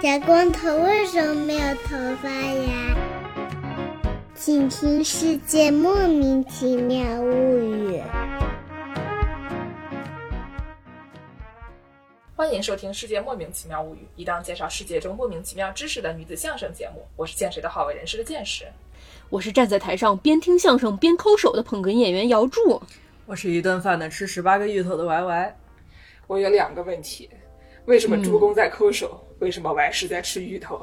小光头为什么没有头发呀？请听《世界莫名其妙物语》。欢迎收听《世界莫名其妙物语》，一档介绍世界中莫名其妙知识的女子相声节目。我是见谁都好为人师的见识，我是站在台上边听相声边抠手的捧哏演员姚柱，我是一顿饭能吃十八个芋头的 Y Y。我有两个问题：为什么助攻在抠手？为什么我还是在吃芋头？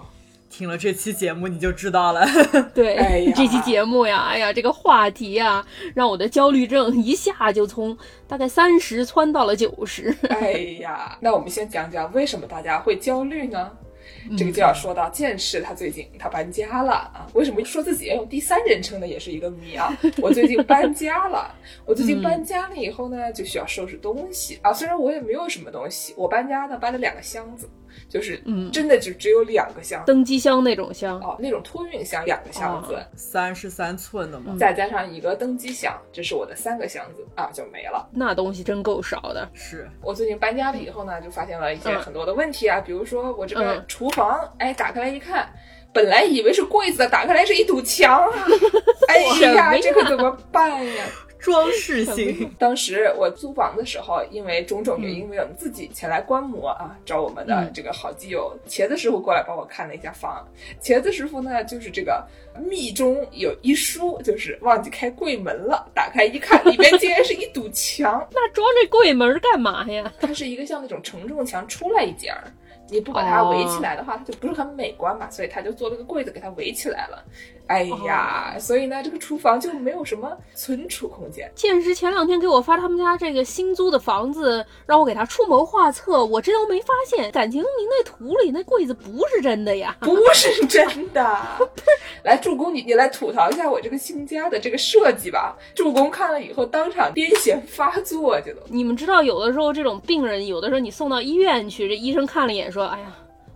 听了这期节目你就知道了。对，哎呀这期节目呀，哎呀，这个话题呀，让我的焦虑症一下就从大概三十窜到了九十。哎呀，那我们先讲讲为什么大家会焦虑呢？这个就要说到剑士，他最近他搬家了啊。为什么说自己要用第三人称呢？也是一个谜啊。我最近搬家了，我最近搬家了以后呢，就需要收拾东西啊。虽然我也没有什么东西，我搬家呢搬了两个箱子，就是嗯。真的就只有两个箱。登机箱那种箱，哦，那种托运箱两个箱子。三十三寸的嘛，再加上一个登机箱，这是我的三个箱子啊，就没了。那东西真够少的。是。我最近搬家了以后呢，就发现了一些嗯。很多的问题啊，比如说我这个嗯。厨房，哎，打开来一看，本来以为是柜子，打开来是一堵墙啊，哎呀这可怎么办呀？装饰 性。当时我租房的时候，因为种种原因，因为我们自己前来观摩啊，找我们的嗯这个好基友茄子师傅过来帮我看了一下房。茄子师傅呢，就是这个密中有一疏，就是忘记开柜门了，打开一看，里边竟然是一堵墙，那装这柜门干嘛呀？它是一个像那种承重墙出来一截儿，你不把它围起来的话，它就不是很美观嘛，所以他就做了个柜子给它围起来了。哎呀，所以呢，这个厨房就没有什么存储空间。剑师前两天给我发他们家这个新租的房子，让我给他出谋划策，我这都没发现，感情您那图里那柜子不是真的呀？不是真的，来助攻你，你来吐槽一下我这个新家的这个设计吧。助攻看了以后，当场癫痫发作，这都。你们知道，有的时候这种病人，有的时候你送到医院去，这医生看了一眼说：“哎呀，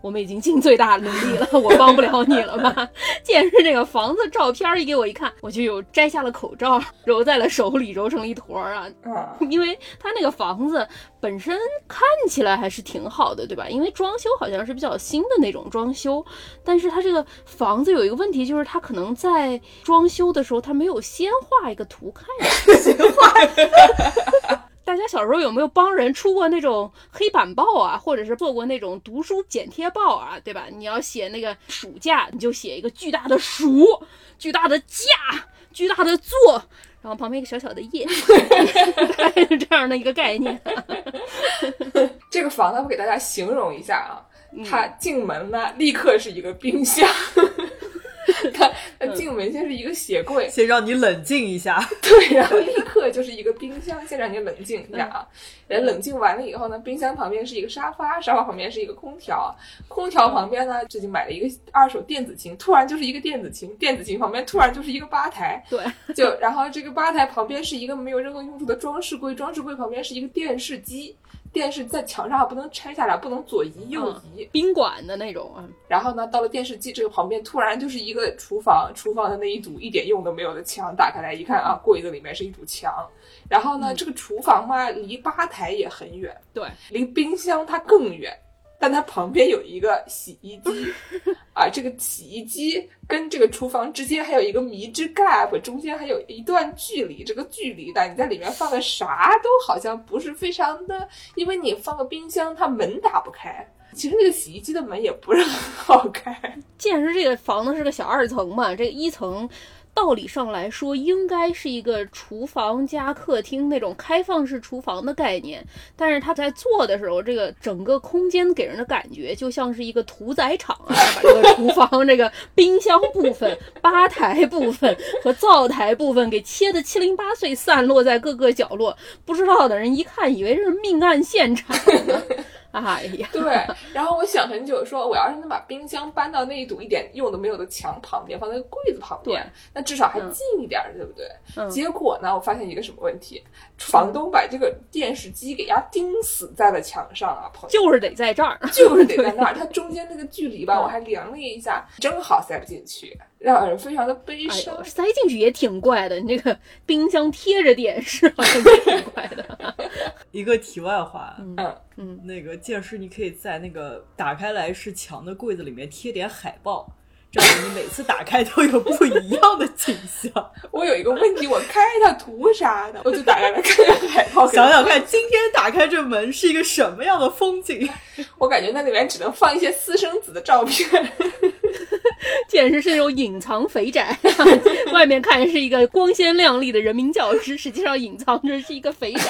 我们已经尽最大努力了，我帮不了你了吧？” 见是这个房子照片一给我一看，我就有摘下了口罩，揉在了手里，揉成了一坨儿啊。啊，因为他那个房子本身看起来还是挺好的，对吧？因为装修好像是比较新的那种装修，但是他这个房子有一个问题，就是他可能在装修的时候，他没有先画一个图看。先画。大家小时候有没有帮人出过那种黑板报啊，或者是做过那种读书剪贴报啊，对吧？你要写那个暑假，你就写一个巨大的暑，巨大的假，巨大的作，然后旁边一个小小的叶，大概是这样的一个概念。这个房子我给大家形容一下啊，它进门呢立刻是一个冰箱，进门先是一个鞋柜，先让你冷静一下，对，然后立刻就是一个冰箱，先让你冷静一下啊。人冷静完了以后呢，冰箱旁边是一个沙发，沙发旁边是一个空调，空调旁边呢最近买了一个二手电子琴，突然就是一个电子琴，电子琴旁边突然就是一个吧台，对，就然后这个吧台旁边是一个没有任何用处的装饰柜，装饰柜旁边是一个电视机。电视在墙上不能拆下来，不能左移右移。宾馆的那种啊，然后呢，到了电视机这个旁边，突然就是一个厨房，厨房的那一堵一点用都没有的墙，打开来一看啊，柜子里面是一堵墙。然后呢，这个厨房嘛，离吧台也很远，对，离冰箱它更远，但它旁边有一个洗衣机，啊，这个洗衣机跟这个厨房之间还有一个迷之 gap，中间还有一段距离，这个距离的，你在里面放个啥都好像不是非常的，因为你放个冰箱，它门打不开。其实那个洗衣机的门也不是很好开，既然是这个房子是个小二层嘛，这个一层。道理上来说，应该是一个厨房加客厅那种开放式厨房的概念，但是他在做的时候，这个整个空间给人的感觉就像是一个屠宰场啊，把这个厨房这个冰箱部分、吧台部分和灶台部分给切得七零八碎，散落在各个角落，不知道的人一看以为是命案现场呢。哎呀，对，然后我想很久，说我要是能把冰箱搬到那一堵一点用都没有的墙旁边，放在柜子旁边，那至少还近一点，对不对？嗯结果呢，我发现一个什么问题？房东把这个电视机给压钉死在了墙上啊，朋友，就是得在这儿。就是得在那儿，它中间那个距离吧，我还量了一下，正好塞不进去。让人非常的悲哎伤呦，。塞进去也挺怪的。你这个冰箱贴着电视，好像也挺怪的。一个题外话，嗯嗯，那个剑师，你可以在那个打开来是墙的柜子里面贴点海报，这样你每次打开都有不一样的景象。我有一个问题，我开它图啥呢？我就打开来看看海报，想想看，今天打开这门是一个什么样的风景？我感觉那里面只能放一些私生子的照片。简直是那种隐藏肥宅，外面看是一个光鲜亮丽的人民教师，实际上隐藏着是一个肥宅。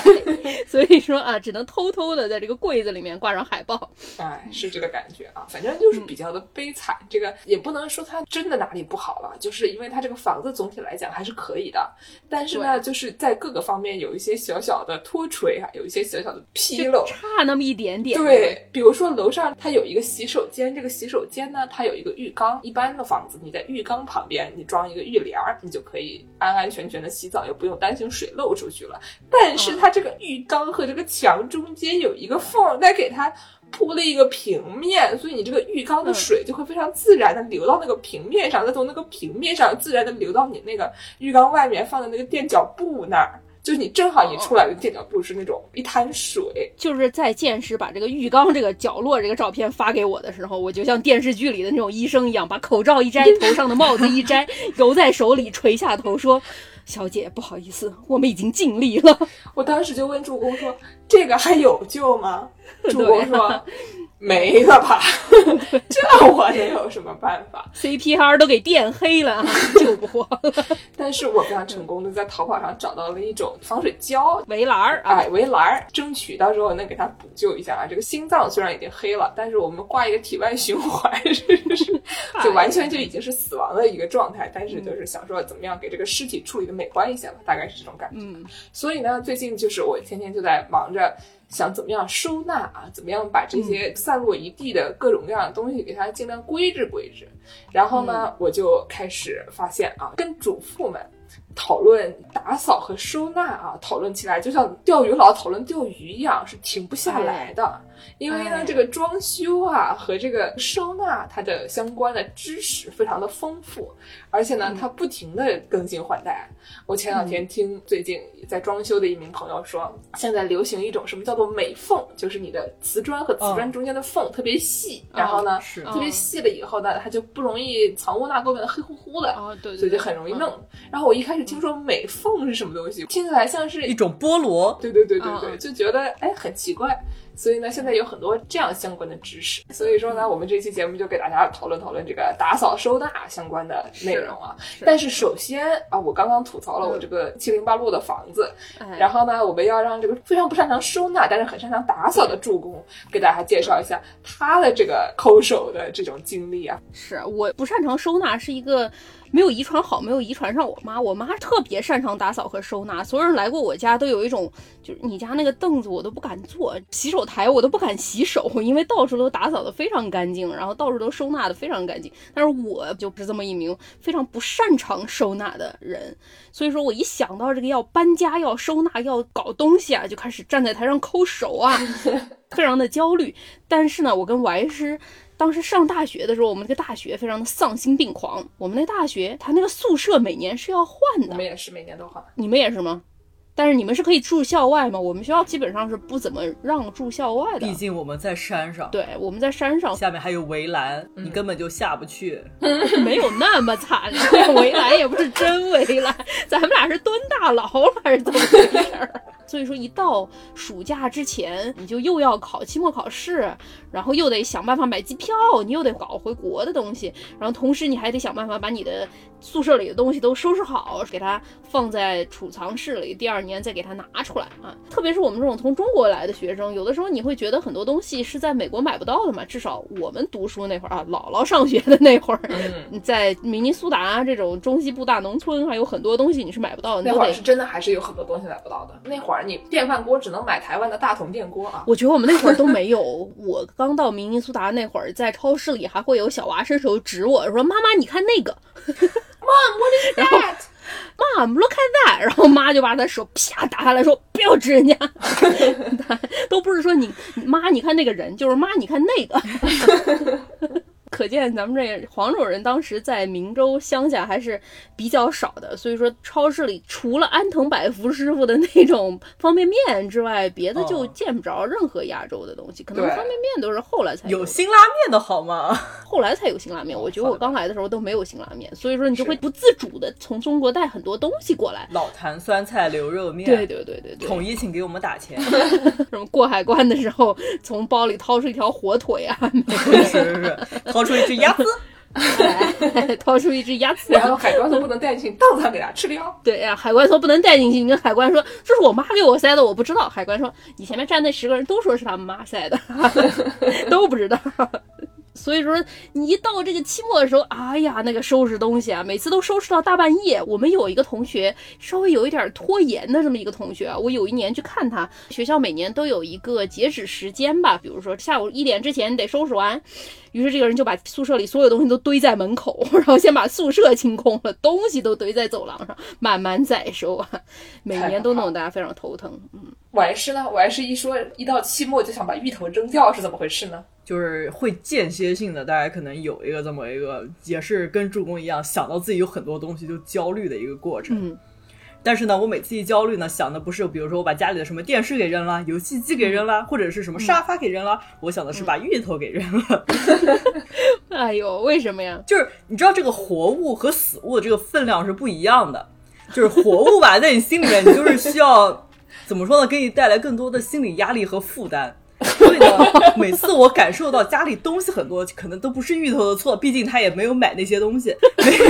所以说啊，只能偷偷的在这个柜子里面挂上海报。哎，是这个感觉啊，反正就是比较的悲惨。这个也不能说它真的哪里不好了，就是因为它这个房子总体来讲还是可以的，但是呢，就是在各个方面有一些小小的脱垂啊，有一些小小的纰漏。差那么一点点。对，比如说楼上它有一个洗手间，这个洗手间呢，它有一个浴缸。一般的房子，你在浴缸旁边你装一个浴帘儿，你就可以安安全全的洗澡，又不用担心水漏出去了。但是它这个浴缸和这个墙中间有一个缝，再给它铺了一个平面，所以你这个浴缸的水就会非常自然的流到那个平面上，再从那个平面上自然的流到你那个浴缸外面放的那个垫脚布那儿。就是你正好一出来的垫脚布是那种一滩水，就是在见识把这个浴缸这个角落这个照片发给我的时候，我就像电视剧里的那种医生一样，把口罩一摘，头上的帽子一摘，揉在手里，垂下头说：“小姐，不好意思，我们已经尽力了。我当时就问主公说：“这个还有救吗？” 助攻啊说：“没了吧，这我能有什么办法 ”CPR 都给电黑了啊，救不活了。”但是我非常成功的在淘宝上找到了一种防水胶。围栏儿啊，哎，围栏儿，争取到时候能给它补救一下啊！这个心脏虽然已经黑了，但是我们挂一个体外循环，是是是，就完全就已经是死亡的一个状态。但是就是想说怎么样给这个尸体处理的美观一些吧，大概是这种感觉。嗯，所以呢，最近就是我天天就在忙着想怎么样收纳啊，怎么样把这些散落一地的各种各样的东西给它尽量归置归置。然后呢，我就开始发现啊，跟主妇们。讨论打扫和收纳啊，讨论起来就像钓鱼佬讨论钓鱼一样，是停不下来的。因为呢哎，这个装修啊和这个收纳它的相关的知识非常的丰富，而且呢，它不停的更新换代。我前两天听最近在装修的一名朋友说，现在流行一种什么叫做美缝，就是你的瓷砖和瓷砖中间的缝特别细，然后呢，是特别细了以后呢，它就不容易藏污纳垢，变得黑乎乎的。啊，对对，所以就很容易弄。然后我一开始听说美缝是什么东西，听起来像是一种菠萝，对对对对对，嗯就觉得哎很奇怪。所以呢，现在有很多这样相关的知识。所以说呢，我们这期节目就给大家讨论讨论这个打扫收纳相关的内容啊。但是首先啊，我刚刚吐槽了我这个七零八落的房子，嗯然后呢，我们要让这个非常不擅长收纳，但是很擅长打扫的助攻给大家介绍一下他的这个抠手的这种经历啊。是我不擅长收纳，是一个没有遗传好，没有遗传上我妈。我妈特别擅长打扫和收纳，所有人来过我家都有一种，就是你家那个凳子我都不敢坐，洗手台我都不敢洗手，因为到处都打扫的非常干净，然后到处都收纳的非常干净。但是我就不是这么一名非常不擅长收纳的人，所以说我一想到这个要搬家、要收纳、要搞东西啊，就开始站在台上抠手啊，非常的焦虑。但是呢，我跟 Y 师。当时上大学的时候，我们那个大学非常的丧心病狂。我们那大学，它那个宿舍每年是要换的我们，也是每年都换。你们也是吗？但是你们是可以住校外吗？我们学校基本上是不怎么让住校外的毕。竟我们在山上，对，我们在山上，下面还有围栏，嗯你根本就下不去。没有那么惨，那 围栏也不是真围栏，咱们俩是蹲大牢了还是怎么回事儿？所以说，一到暑假之前，你就又要考期末考试，然后又得想办法买机票，你又得搞回国的东西，然后同时你还得想办法把你的宿舍里的东西都收拾好，给它放在储藏室里，第二年再给它拿出来啊。特别是我们这种从中国来的学生，有的时候你会觉得很多东西是在美国买不到的嘛，至少我们读书那会儿啊，姥姥上学的那会儿，嗯，在明尼苏达这种中西部大农村，还有很多东西你是买不到的，那会儿是。真的还是有很多东西买不到的。那会儿你电饭锅只能买台湾的大同电锅啊。我觉得我们那会儿都没有。我刚到明尼苏达那会儿，在超市里还会有小娃伸手指我说：“妈妈，你看那个。That ”Mom, look at that！然后妈就把他手啪打下来说：“不要指人家。”都不是说你妈，你看那个人，就是妈，你看那个。可见咱们这黄种人当时在明州乡下还是比较少的，所以说超市里除了安藤百福师傅的那种方便面之外，别的就哦见不着任何亚洲的东西。可能方便面都是后来才有有辛拉面的好吗？后来才有辛拉面。我觉得我刚来的时候都没有辛拉面，所以说你就会不自主的从中国带很多东西过来。老坛酸菜牛肉面，对对对对对，统一请给我们打钱。什么过海关的时候，从包里掏出一条火腿啊，是是是，掏出一只鸭子，掏出一只鸭子，然后海关说不能带进去，当场给他吃掉。对呀、海关说不能带进去，你跟海关说这是我妈给我塞的，我不知道。海关说你前面站那十个人都说是他们妈塞的，都不知道。所以说，你一到这个期末的时候，哎呀，那个收拾东西啊，每次都收拾到大半夜。我们有一个同学稍微有一点拖延的这么一个同学啊，我有一年去看他，学校每年都有一个截止时间吧，比如说下午一点之前你得收拾完。于是这个人就把宿舍里所有东西都堆在门口，然后先把宿舍清空了，东西都堆在走廊上，慢慢再收啊。每年都弄得大家非常头疼。嗯，我还是呢？我还是一说一到期末就想把芋头扔掉，是怎么回事呢？就是会间歇性的，大家可能有一个这么一个，也是跟助攻一样，想到自己有很多东西就焦虑的一个过程。嗯但是呢，我每次一焦虑呢，想的不是比如说我把家里的什么电视给扔了，游戏机给扔了，或者是什么沙发给扔了，我想的是把芋头给扔了。哎呦，为什么呀？就是你知道这个活物和死物的这个分量是不一样的，就是活物吧，在你心里面，你就是需要怎么说呢，给你带来更多的心理压力和负担。所以呢，每次我感受到家里东西很多，可能都不是芋头的错，毕竟他也没有买那些东西。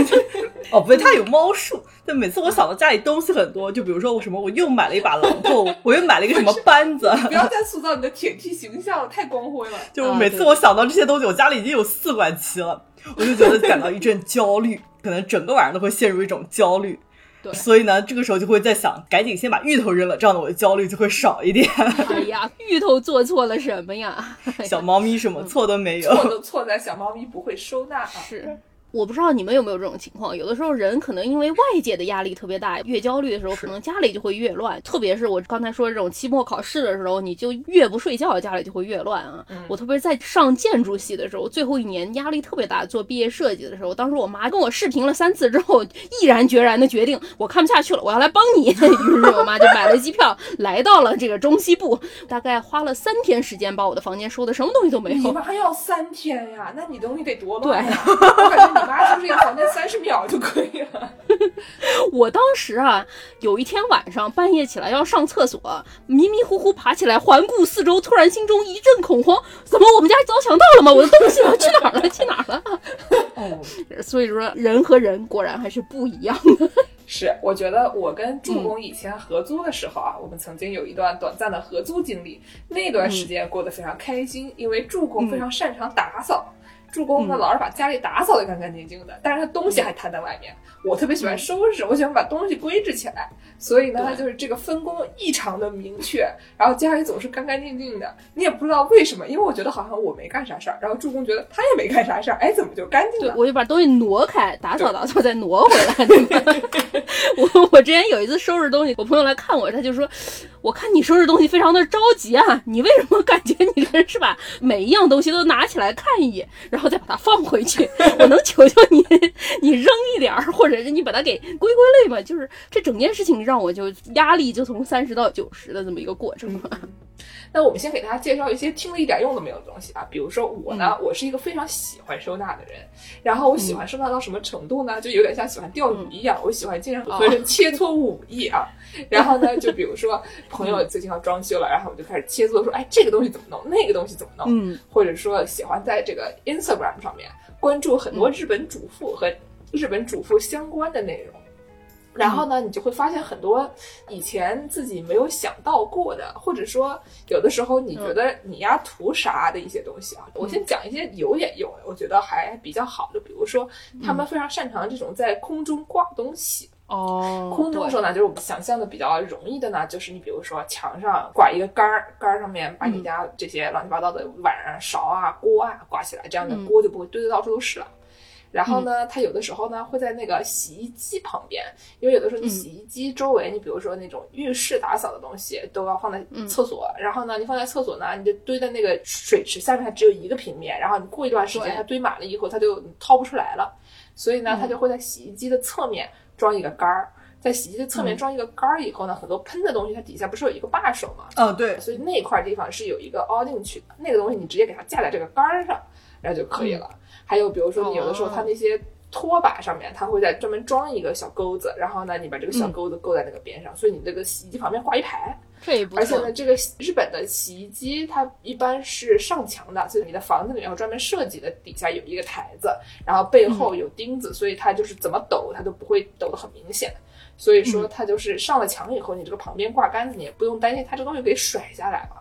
哦，不对，他有猫树。但每次我想到家里东西很多，就比如说我什么，我又买了一把榔头，我又买了一个什么扳子，不要再塑造你的铁 T 形象了，太光辉了。就每次我想到这些东西，我家里已经有四管齐了，我就觉得感到一阵焦虑，可能整个晚上都会陷入一种焦虑。对所以呢，这个时候就会在想，赶紧先把芋头扔了，这样的我的焦虑就会少一点。哎呀，芋头做错了什么呀？哎呀小猫咪什么错都没有。错都错在小猫咪不会收纳啊。是。我不知道你们有没有这种情况，有的时候人可能因为外界的压力特别大，越焦虑的时候，可能家里就会越乱。特别是我刚才说这种期末考试的时候，你就越不睡觉，家里就会越乱啊。我特别在上建筑系的时候，最后一年压力特别大，做毕业设计的时候，当时我妈跟我视频了三次之后，毅然决然的决定，我看不下去了，我要来帮你。于是我妈就买了机票，来到了这个中西部，大概花了三天时间把我的房间收的什么东西都没有。你妈要三天呀？那你东西得多乱呀！我感觉你妈收拾一个房间三十秒就可以了。我当时啊，有一天晚上半夜起来要上厕所，迷迷糊糊爬起来环顾四周，突然心中一阵恐慌，怎么我们家遭强盗了吗？我的东西呢？去哪儿了？去哪儿了？哦，所以说，人和人果然还是不一样的。是，我觉得我跟助攻以前合租的时候啊，我们曾经有一段短暂的合租经历，那段时间过得非常开心，因为助攻非常擅长打扫。助攻呢，老是把家里打扫的干干净净的，但是他东西还摊在外面。我特别喜欢收拾，我喜欢把东西归置起来，所以呢，他就是这个分工异常的明确，然后家里总是干干净净的。你也不知道为什么，因为我觉得好像我没干啥事儿，然后助攻觉得他也没干啥事儿，哎，怎么就干净了？，对我就把东西挪开，打扫打扫，再挪回来。我我之前有一次收拾东西，我朋友来看我，他就说：“我看你收拾东西非常的着急啊，你为什么感觉你这是把每一样东西都拿起来看一眼，然后再把它放回去？我能求求你，你扔一点儿，或者是你把它给归归类吧？就是这整件事情让我就压力就从三十到九十的这么一个过程嘛。那我们先给大家介绍一些听了一点用都没有的东西啊，比如说我呢，我是一个非常喜欢收纳的人，然后我喜欢收纳到什么程度呢？就有点像喜欢钓鱼一样，我喜欢经常和人切磋武艺啊。然后呢，就比如说朋友最近要装修了，然后我就开始切磋说，哎，这个东西怎么弄，那个东西怎么弄，嗯，或者说喜欢在这个 Instagram 上面关注很多日本主妇和日本主妇相关的内容。然后呢，你就会发现很多以前自己没有想到过的，或者说有的时候你觉得你呀图啥的一些东西啊。我先讲一些有点用的，我觉得还比较好的，比如说他们非常擅长这种在空中挂东西。哦，空中的时候呢，就是我们想象的比较容易的呢，就是你比如说墙上挂一个杆儿，杆儿上面把你家这些乱七八糟的碗啊、勺啊、锅啊挂起来，这样的锅就不会堆得到处都是了。然后呢，它有的时候呢会在那个洗衣机旁边，因为有的时候你洗衣机周围，你比如说那种浴室打扫的东西都要放在厕所，然后呢，你放在厕所呢，你就堆在那个水池下面，它只有一个平面，然后你过一段时间它堆满了以后，它就掏不出来了，所以呢，它就会在洗衣机的侧面装一个杆儿。在洗衣机的侧面装一个杆儿以后呢，很多喷的东西它底下不是有一个把手吗？嗯，对，所以那块地方是有一个凹进去的，那个东西你直接给它架在这个杆儿上，然后就可以了。还有比如说你有的时候它那些拖把上面，它会在专门装一个小钩子，然后呢你把这个小钩子勾在那个边上，所以你这个洗衣机旁边挂一排。这也不错而且呢，。这个日本的洗衣机它一般是上墙的，所以你的房子里面有专门设计的，底下有一个台子，然后背后有钉子，所以它就是怎么抖它都不会抖得很明显。所以说它就是上了墙以后，你这个旁边挂杆子，你也不用担心它这个东西给甩下来了。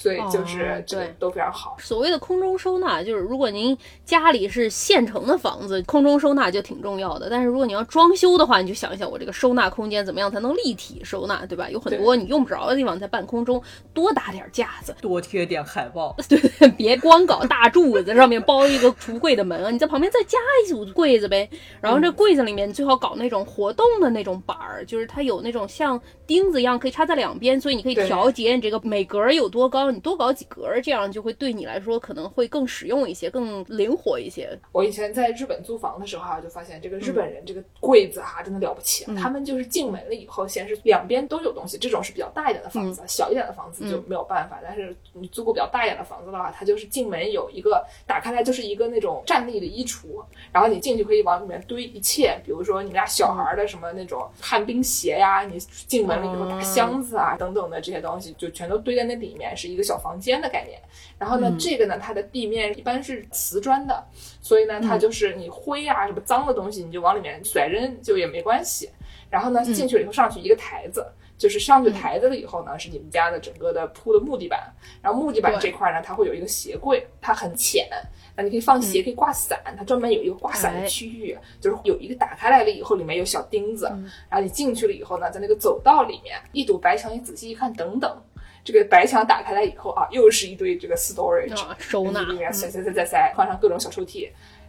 所以就是哦这个对都非常好。所谓的空中收纳，就是如果您家里是现成的房子，空中收纳就挺重要的。但是如果你要装修的话，你就想一想我这个收纳空间怎么样才能立体收纳，对吧？有很多你用不着的地方，在半空中多打点架子，多贴点海报。对 别光搞大柱子，上面包一个橱柜的门啊，你在旁边再加一组柜子呗。然后这柜子里面最好搞那种活动的那种板儿，就是它有那种像钉子一样可以插在两边，所以你可以调节你这个每格儿有多高，你多搞几格儿，这样就会对你来说可能会更实用一些，更灵活一些。我以前在日本租房的时候啊，就发现这个日本人这个柜子哈、真的了不起、啊。他们就是进门了以后，先是两边都有东西，这种是比较大一点的房子，小一点的房子就没有办法。但是你租过比较大一点的房子的话，它就是进门有一个打开来就是一个那种站立的衣橱，然后你进去可以往里面堆一切，比如说你们家小孩的什么那种旱冰鞋呀，你进门了以后大箱子啊等等的这些东西，就全都堆在那里面，是一个小房间的概念。然后呢，这个呢，它的地面一般是瓷砖的，所以呢，它就是你灰啊什么脏的东西，你就往里面甩扔就也没关系。然后呢，进去了以后上去一个台子，就是上去台子了以后呢，是你们家的整个的铺的木地板。然后木地板这块呢，它会有一个鞋柜，它很浅，那你可以放鞋，可以挂伞，它专门有一个挂伞的区域，就是有一个打开来了以后，里面有小钉子。然后你进去了以后呢，在那个走道里面，一堵白墙，你仔细一看，等等。这个白墙打开来以后啊，又是一堆这个 storage，、啊收纳里面塞塞塞塞塞，放上各种小抽屉。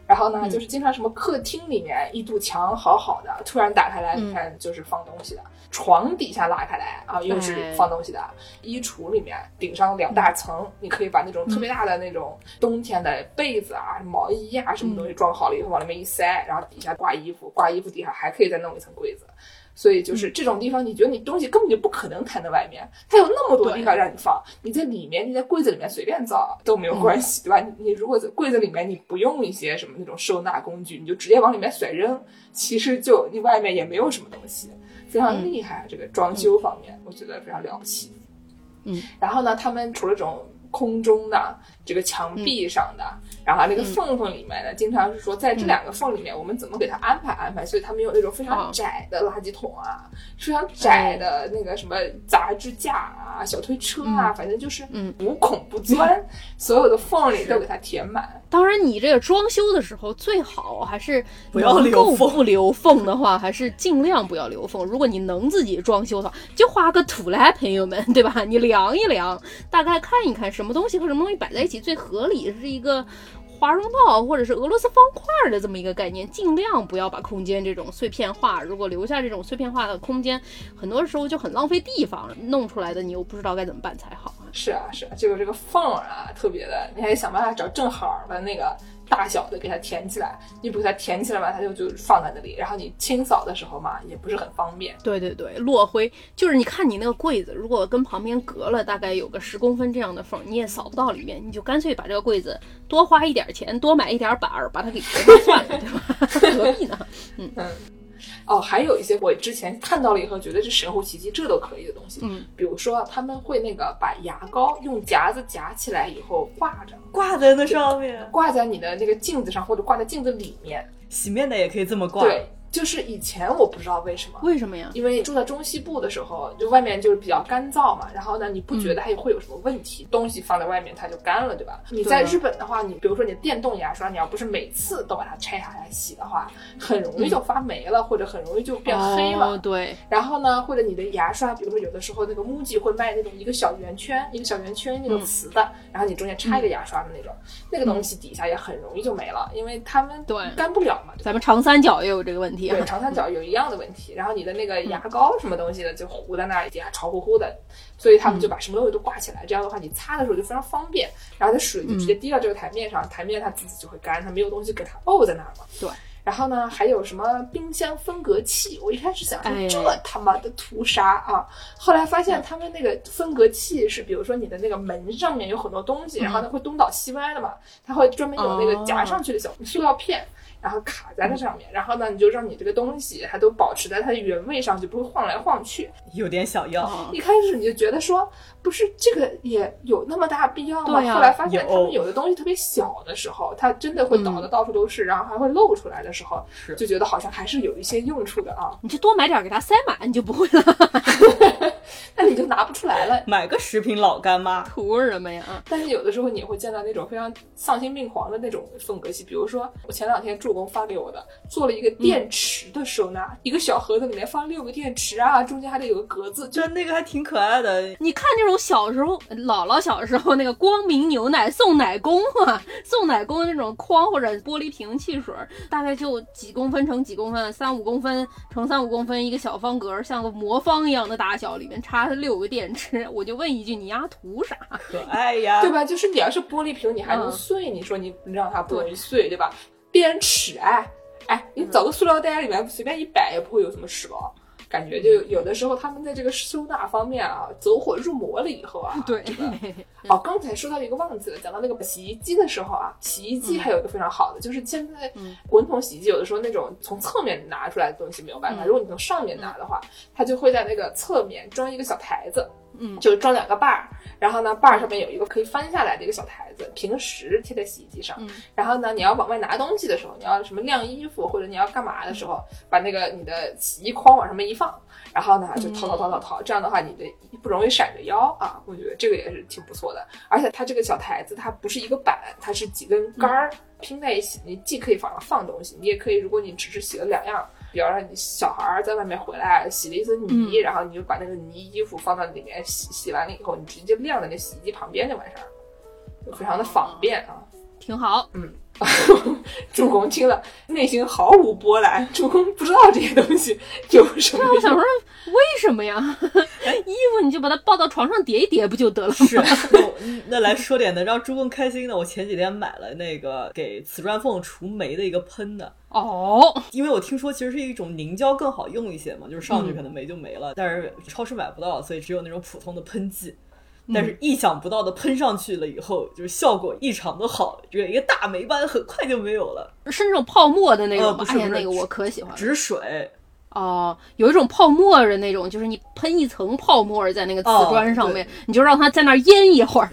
然后呢，就是经常什么客厅里面一堵墙好好的，突然打开来，你看就是放东西的；床底下拉开来啊，又是放东西的；衣橱里面顶上两大层，你可以把那种特别大的那种冬天的被子啊、毛衣啊什么东西装好了以后往里面一塞，然后底下挂衣服，挂衣服底下还可以再弄一层柜子。所以就是这种地方，你觉得你东西根本就不可能摊在外面，它有那么多地方让你放，你在里面，你在柜子里面随便造都没有关系，对吧？你你如果在柜子里面你不用一些什么那种收纳工具，你就直接往里面甩扔，其实就你外面也没有什么东西，非常厉害。这个装修方面，我觉得非常了不起。嗯，然后呢，他们除了这种空中的这个墙壁上的，然后那个缝缝里面呢，经常是说在这两个缝里面，我们怎么给它安排安排？所以他们有那种非常窄的垃圾桶啊，非常窄的那个什么杂志架啊、小推车啊，反正就是无孔不钻，所有的缝里都给它填满。当然，你这个装修的时候最好还是不要留缝不留缝的话，还是尽量不要留缝。如果你能自己装修的话，就画个图来，朋友们，对吧？你量一量，大概看一看什么东西和什么东西摆在一起最合理，是一个。华容道或者是俄罗斯方块的这么一个概念，尽量不要把空间这种碎片化。如果留下这种碎片化的空间，很多时候就很浪费地方，弄出来的你又不知道该怎么办才好。是啊，是啊，就是这个缝儿啊，特别的，你还得想办法找正好的那个大小的给它填起来。你不给它填起来嘛，它就就放在那里，然后你清扫的时候嘛，也不是很方便。对对对，落灰就是你看你那个柜子，如果跟旁边隔了大概有个十公分这样的缝，你也扫不到里面，你就干脆把这个柜子多花一点钱，多买一点板儿，把它给隔上算了，对吧？何必呢？嗯嗯，哦，还有一些我之前看到了以后觉得是神乎其技，这都可以的东西。嗯，比如说他们会那个把牙膏用夹子夹起来以后挂着，挂在那上面，挂在你的那个镜子上，或者挂在镜子里面。洗面奶也可以这么挂。对，就是以前我不知道为什么，为什么呀？因为住在中西部的时候，就外面就是比较干燥嘛，然后呢，你不觉得它会有什么问题？东西放在外面它就干了，对吧？你在日本的话，你比如说你的电动牙刷，你要不是每次都把它拆下来洗的话，很容易就发霉了，或者很容易就变黑了。哦、对，然后呢，或者你的牙刷，比如说有的时候那个 MUJI 会卖那种一个小圆圈，一个小圆圈那个瓷的，然后你中间插一个牙刷的那种，那个东西底下也很容易就没了，因为他们对干不了嘛。咱们长三角也有这个问题、啊，对，长三角有一样的问题。然后你的那个牙膏什么东西的就糊在那里，底下潮乎乎的，所以他们就把什么东西都挂起来，这样的话你擦的时候就非常方便。然后它水就直接滴到这个台面上，台面它自己就会干，它没有东西给它沤在那儿嘛。对。然后呢，还有什么冰箱分隔器？我一开始想说哎这他妈的图啥啊？后来发现他们那个分隔器是，比如说你的那个门上面有很多东西，然后它会东倒西歪的嘛，它会专门有那个夹上去的小塑料片。然后卡在它上面，然后呢，你就让你这个东西它都保持在它的原位上，就不会晃来晃去。有点小要。哦一开始你就觉得说，不是这个也有那么大必要吗？后来发现有他们有的东西特别小的时候，它真的会倒的到处都是，然后还会露出来的时候，是就觉得好像还是有一些用处的啊。你就多买点儿给它塞满，你就不会了。那你就拿不出来了。买个十瓶老干妈，图什么呀？啊但是有的时候你会见到那种非常丧心病狂的那种风格系，比如说我前两天助攻发给我的，做了一个电池的收纳，一个小盒子里面放六个电池啊，中间还得有个格子，就就那个还挺可爱的。你看那种小时候，姥姥小时候那个光明牛奶送奶工啊，送奶工那种筐或者玻璃瓶汽水，大概就几公分乘几公分，三五公分乘三五公分一个小方格，像个魔方一样的大小，里面插了六个电池。我就问一句，你丫图啥？可爱呀，对吧？就是你要是玻璃瓶，你还能嗯碎，你说你让它不容易碎，对吧？电池，哎哎，你找个塑料袋里面随便一摆，也不会有什么事吧？感觉就有的时候他们在这个收纳方面啊，走火入魔了以后啊，对这个 哦，刚才说到一个忘记了，讲到那个洗衣机的时候啊，洗衣机还有一个非常好的，就是现在滚筒洗衣机有的时候那种从侧面拿出来的东西没有办法，嗯如果你从上面拿的话，它就会在那个侧面装一个小台子，嗯就装两个把儿，然后呢，把儿上面有一个可以翻下来的一个小台子，平时贴在洗衣机上。嗯然后呢，你要往外拿东西的时候，你要什么晾衣服或者你要干嘛的时候，把那个你的洗衣筐往上面一放，然后呢就掏掏掏掏掏，这样的话你的不容易闪着腰啊。我觉得这个也是挺不错的，而且它这个小台子它不是一个板，它是几根杆儿拼在一起，你既可以往上放东西，你也可以，如果你只是洗了两样。比方说你小孩儿在外面回来洗了一身泥，然后你就把那个泥衣服放到里面洗，洗完了以后你直接晾在那洗衣机旁边就完事儿了，就非常的方便啊。挺好。嗯，主公听了内心毫无波澜，主公不知道这些东西有什么我想说。，为什么呀？衣服你就把它抱到床上叠一叠不就得了吗？是，那我那来说点能让主公开心的。我前几天买了那个给瓷砖缝除霉的一个喷的，哦，因为我听说其实是一种凝胶更好用一些嘛，就是上去可能霉就没了，但是超市买不到，所以只有那种普通的喷剂。但是意想不到的喷上去了以后，就是效果异常的好，这个一个大霉斑很快就没有了，是那种泡沫的那种吗？呃不是不是那个我可喜欢。止水。哦，有一种泡沫的那种，就是你喷一层泡沫在那个瓷砖上面，哦你就让它在那儿腌一会儿，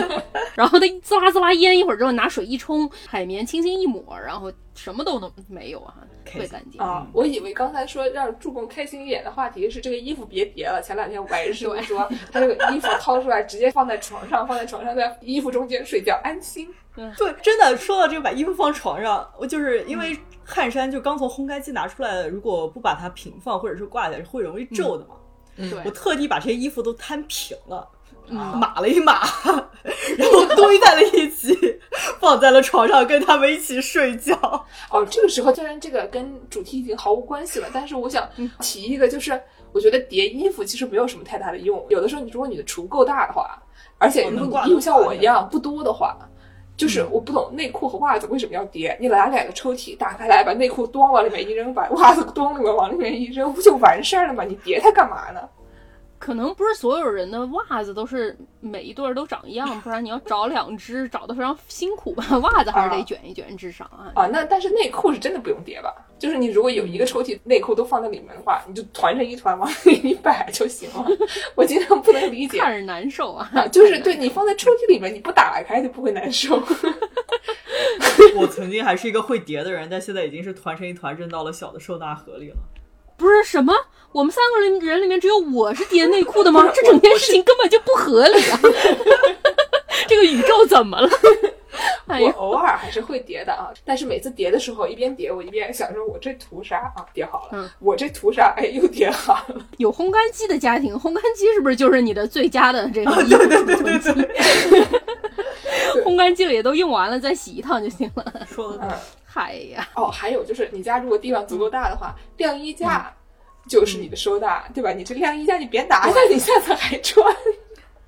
然后它滋啦滋啦腌一会儿之后，拿水一冲，海绵轻轻一抹，然后什么都能没有啊，特别干净。啊，我以为刚才说让助攻开心一点的话题是这个衣服别叠了。前两天我白日师傅说，他这个衣服掏出来直接放在床上，放在床上在衣服中间睡觉，安心。对，真的说到这个，把衣服放床上，我就是因为汗衫就刚从烘干机拿出来，如果不把它平放或者是挂起来，会容易皱的嘛。对我特地把这些衣服都摊平了，嗯码了一码，然后堆在了一起，放在了床上，跟他们一起睡觉。哦，这个时候虽然这个跟主题已经毫无关系了，但是我想提一个，就是我觉得叠衣服其实没有什么太大的用。有的时候，你如果你的橱够大的话，而且哦如果你衣服像我一样不多的话，就是我不懂内裤和袜子为什么要叠。你拿两个抽屉打开来，把内裤端往里面一扔，把袜子端里面往里面一扔，不就完事儿了吗？你叠它干嘛呢？可能不是所有人的袜子都是每一对儿都长一样，不然你要找两只，找的非常辛苦吧。袜子还是得啊卷一卷，至少啊。啊，那但是内裤是真的不用叠吧？就是你如果有一个抽屉内裤都放在里面的话，你就团成一团往 里一摆就行了。我经常不能理解。看着难受啊，啊，就是对你放在抽屉里面，你不打开就不会难受。我曾经还是一个会叠的人，但现在已经是团成一团扔到了小的收纳盒里了。不是什么？我们三个人人里面只有我是叠内裤的吗？这整件事情根本就不合理啊！这个宇宙怎么了？哎我，偶尔还是会叠的啊，但是每次叠的时候，一边叠我一边想说，我这图啥啊？叠好了，嗯我这图啥？哎，又叠好了。有烘干机的家庭，烘干机是不是就是你的最佳的这个衣服储存机？烘干机里都用完了，再洗一趟就行了。说的嗯，嗨呀，哦，还有就是你家如果地方足够大的话，晾衣架就是你的收纳，对吧？你这晾衣架你别拿下，你下次还穿。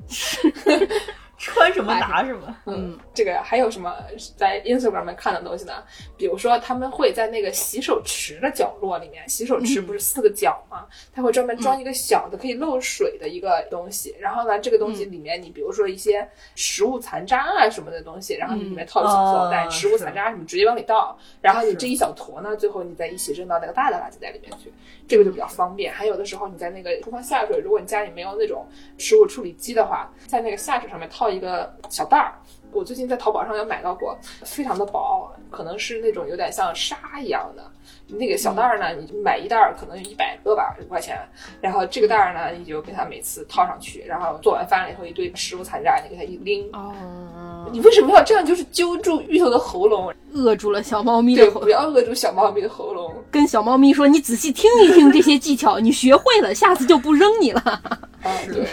穿什么拿什么。嗯，这个还有什么在 Instagram 上面看的东西呢？比如说他们会在那个洗手池的角落里面，洗手池不是四个角吗？它会专门装一个小的可以漏水的一个东西。然后呢，这个东西里面你比如说一些食物残渣啊什么的东西，然后你里面套个小塑料袋，哦食物残渣什么直接往里倒，然后你这一小坨呢，最后你再一起扔到那个大的垃圾袋里面去，这个就比较方便。还有的时候你在那个厨房下水，如果你家里没有那种食物处理机的话，在那个下水上面套一个小袋儿。我最近在淘宝上有买到过，非常的薄，可能是那种有点像纱一样的。那个小袋儿呢，你买一袋儿可能有一百个吧，五块钱。然后这个袋儿呢，你就给它每次套上去，然后做完饭了以后，一堆食物残渣，你给它一拎。哦，你为什么要这样？就是揪住芋头的喉咙，扼住了小猫咪对，的喉不要扼住小猫咪的喉咙。跟小猫咪说：“你仔细听一听这些技巧，你学会了，下次就不扔你了。啊，对。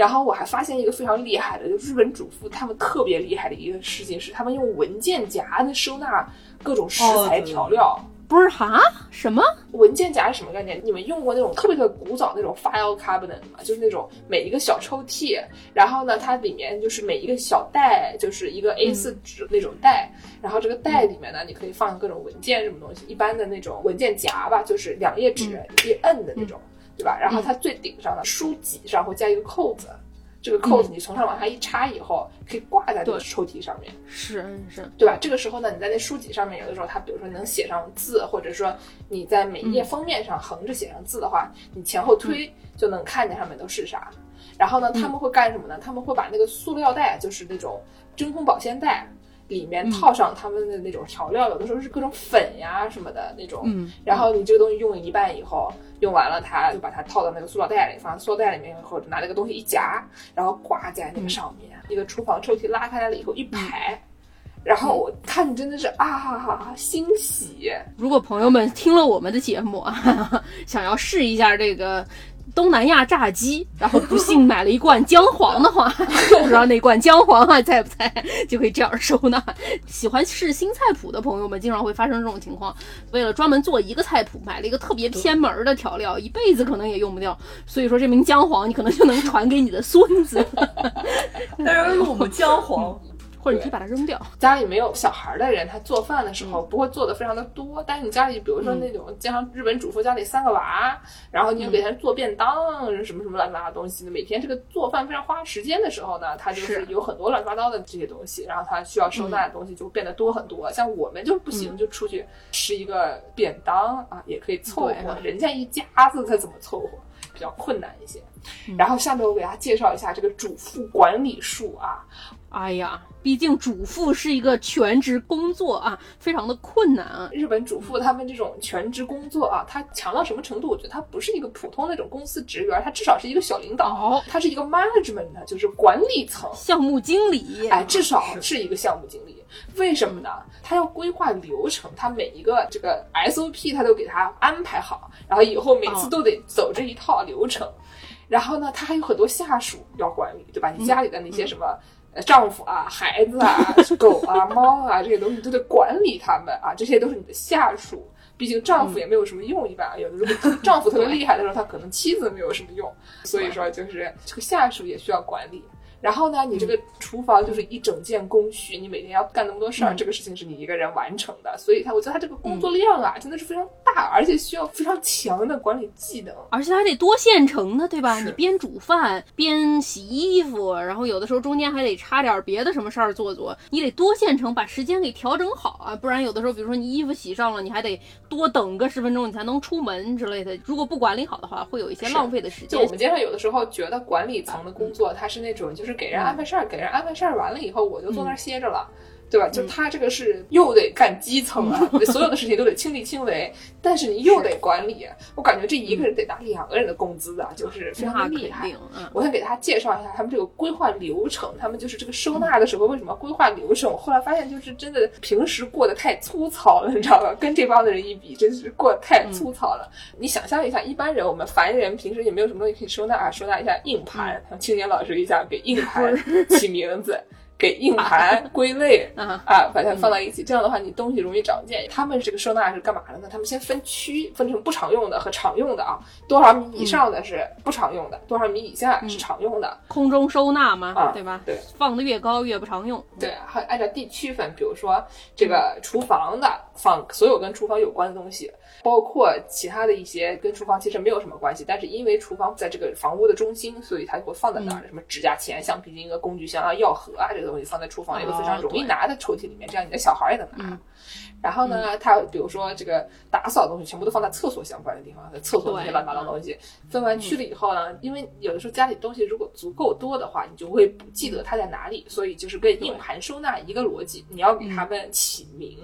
然后我还发现一个非常厉害的，就日本主妇他们特别厉害的一个事情是，他们用文件夹的收纳各种食材调料。”不是哈？什么？文件夹是什么概念？你们用过那种特别特别古早那种 file cabinet 吗？就是那种每一个小抽屉，然后呢，它里面就是每一个小袋就是一个 A 4纸那种袋，然后这个袋里面呢，你可以放各种文件什么东西。一般的那种文件夹吧，就是两页纸一页摁的那种，对吧？然后它最顶上的书脊上会加一个扣子。这个扣子你从上往下一插以后，可以挂在这个抽屉上面。是是，对吧？这个时候呢，你在那书籍上面，有的时候它比如说能写上字，或者说你在每一页封面上横着写上字的话，你前后推就能看见上面都是啥。然后呢，他们会干什么呢？他们会把那个塑料袋，就是那种真空保鲜袋。里面套上他们的那种调料，有的时候是各种粉呀什么的那种。嗯，然后你这个东西用了一半以后，用完了，它就把它套到那个塑料袋里，放在塑料袋里面以后，拿那个东西一夹，然后挂在那个上面。一个厨房抽屉拉开来了以后一排，然后我看真的是啊欣喜。如果朋友们听了我们的节目啊，想要试一下这个东南亚炸鸡，然后不幸买了一罐姜黄的话，不知道那罐姜黄还在不在，就可以这样收纳。喜欢试新菜谱的朋友们，经常会发生这种情况，为了专门做一个菜谱，买了一个特别偏门的调料，一辈子可能也用不掉。所以说，这名姜黄你可能就能传给你的孙子，但是我们姜黄，或者你可以把它扔掉。家里没有小孩的人，他做饭的时候不会做的非常的多。但是你家里，比如说那种经常日本主妇家里三个娃，然后你就给他做便当，什么什么乱七八糟东西，每天这个做饭非常花时间的时候呢，他就是是有很多乱七八糟的这些东西，然后他需要收纳的东西就变得多很多。像我们就是不行，就出去吃一个便当啊，也可以凑合。人家一家子他怎么凑合？比较困难一些。然后下面我给大家介绍一下这个主妇管理术啊，哎呀，毕竟主妇是一个全职工作啊，非常的困难啊。日本主妇他们这种全职工作啊，他强到什么程度？我觉得他不是一个普通那种公司职员，他至少是一个小领导，哦他是一个 management，就是管理层。项目经理，哎，至少是一个项目经理。为什么呢？他要规划流程，他每一个这个 SOP 他都给他安排好，然后以后每次都得走这一套流程。然后呢，他还有很多下属要管理，对吧？你家里的那些什么。呃，丈夫啊，孩子啊，狗啊，猫啊，这些东西都得管理他们啊，这些都是你的下属。毕竟丈夫也没有什么用，一般有的时候丈夫特别厉害的时候，他可能妻子没有什么用，所以说就是这个下属也需要管理。然后呢，你这个厨房就是一整件工序，你每天要干那么多事儿，嗯这个事情是你一个人完成的，所以他我觉得他这个工作量啊，真的是非常大，而且需要非常强的管理技能。而且还得多现成的，对吧？你边煮饭边洗衣服，然后有的时候中间还得插点别的什么事儿做做，你得多现成把时间给调整好啊，不然有的时候，比如说你衣服洗上了，你还得多等个十分钟你才能出门之类的。如果不管理好的话，会有一些浪费的时间就我。们经常有的时候觉得管理层的工作，他是那种就是给人安排事儿，给人安排事儿完了以后，我就坐那儿歇着了。对吧？就他这个是又得干基层啊，所有的事情都得亲力亲为，但是你又得管理。我感觉这一个人得拿两个人的工资啊，就是非常的厉害。我先给大家介绍一下他们这个规划流程，他们就是这个收纳的时候为什么规划流程？我后来发现就是真的平时过得太粗糙了，你知道吧？跟这帮的人一比，真是过得太粗糙了。你想象一下，一般人我们凡人平时也没有什么东西可以收纳啊，收纳一下硬盘。青年老师一下给硬盘 起名字。给硬盘 归类啊，把它放到一起，这样的话你东西容易找见。他们这个收纳是干嘛的呢？他们先分区，分成不常用的和常用的啊。多少米以上的是不常用的，多少米以下是常用的。空中收纳嘛，啊，对吧？对，放的越高越不常用。对，还按照地区分，比如说这个厨房的放所有跟厨房有关的东西。包括其他的一些跟厨房其实没有什么关系，但是因为厨房在这个房屋的中心，所以它就会放在那儿。什么指甲钳、橡皮筋、个工具箱啊、药盒啊，这个东西放在厨房一个非常容易拿的抽屉里面，这样你的小孩也能拿。然后呢，他比如说这个打扫的东西全部都放在厕所相关的地方，在厕所那些乱七八糟东西分完区了以后呢，因为有的时候家里东西如果足够多的话，你就会不记得它在哪里，所以就是跟硬盘收纳一个逻辑，你要给他们起名。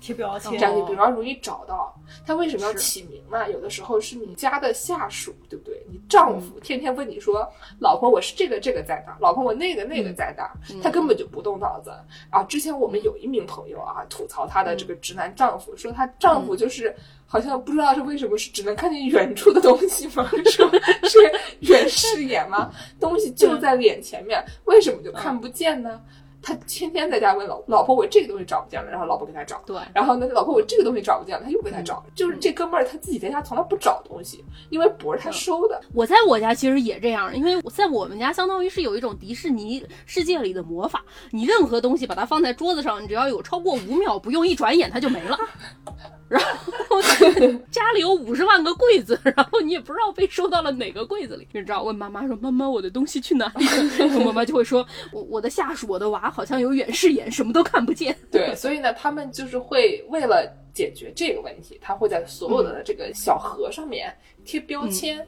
贴标签，这样你比较容易找到。他为什么要起名呢？有的时候是你家的下属，对不对？你丈夫天天问你说：“老婆，我是这个这个在哪？老婆，我那个那个在哪？”他根本就不动脑子啊。之前我们有一名朋友啊，吐槽她的这个直男丈夫，说她丈夫就是好像不知道是为什么是只能看见远处的东西吗？说是远视眼吗？东西就在脸前面，为什么就看不见呢？他天天在家问老老婆，我这个东西找不见了，然后老婆给他找。对，然后呢，老婆我这个东西找不见了，他又给他找。就是这哥们儿他自己在家从来不找东西，因为不是他收的。我在我家其实也这样，因为在我们家相当于是有一种迪士尼世界里的魔法，你任何东西把它放在桌子上，你只要有超过五秒不用，一转眼它就没了。然后家里有五十万个柜子，然后你也不知道被收到了哪个柜子里。你知道问妈妈说：“妈妈，我的东西去哪里？” 妈妈就会说：“我我的下属，我的娃好像有远视眼，什么都看不见。”对，所以呢，他们就是会为了解决这个问题，他会在所有的这个小盒上面贴标签。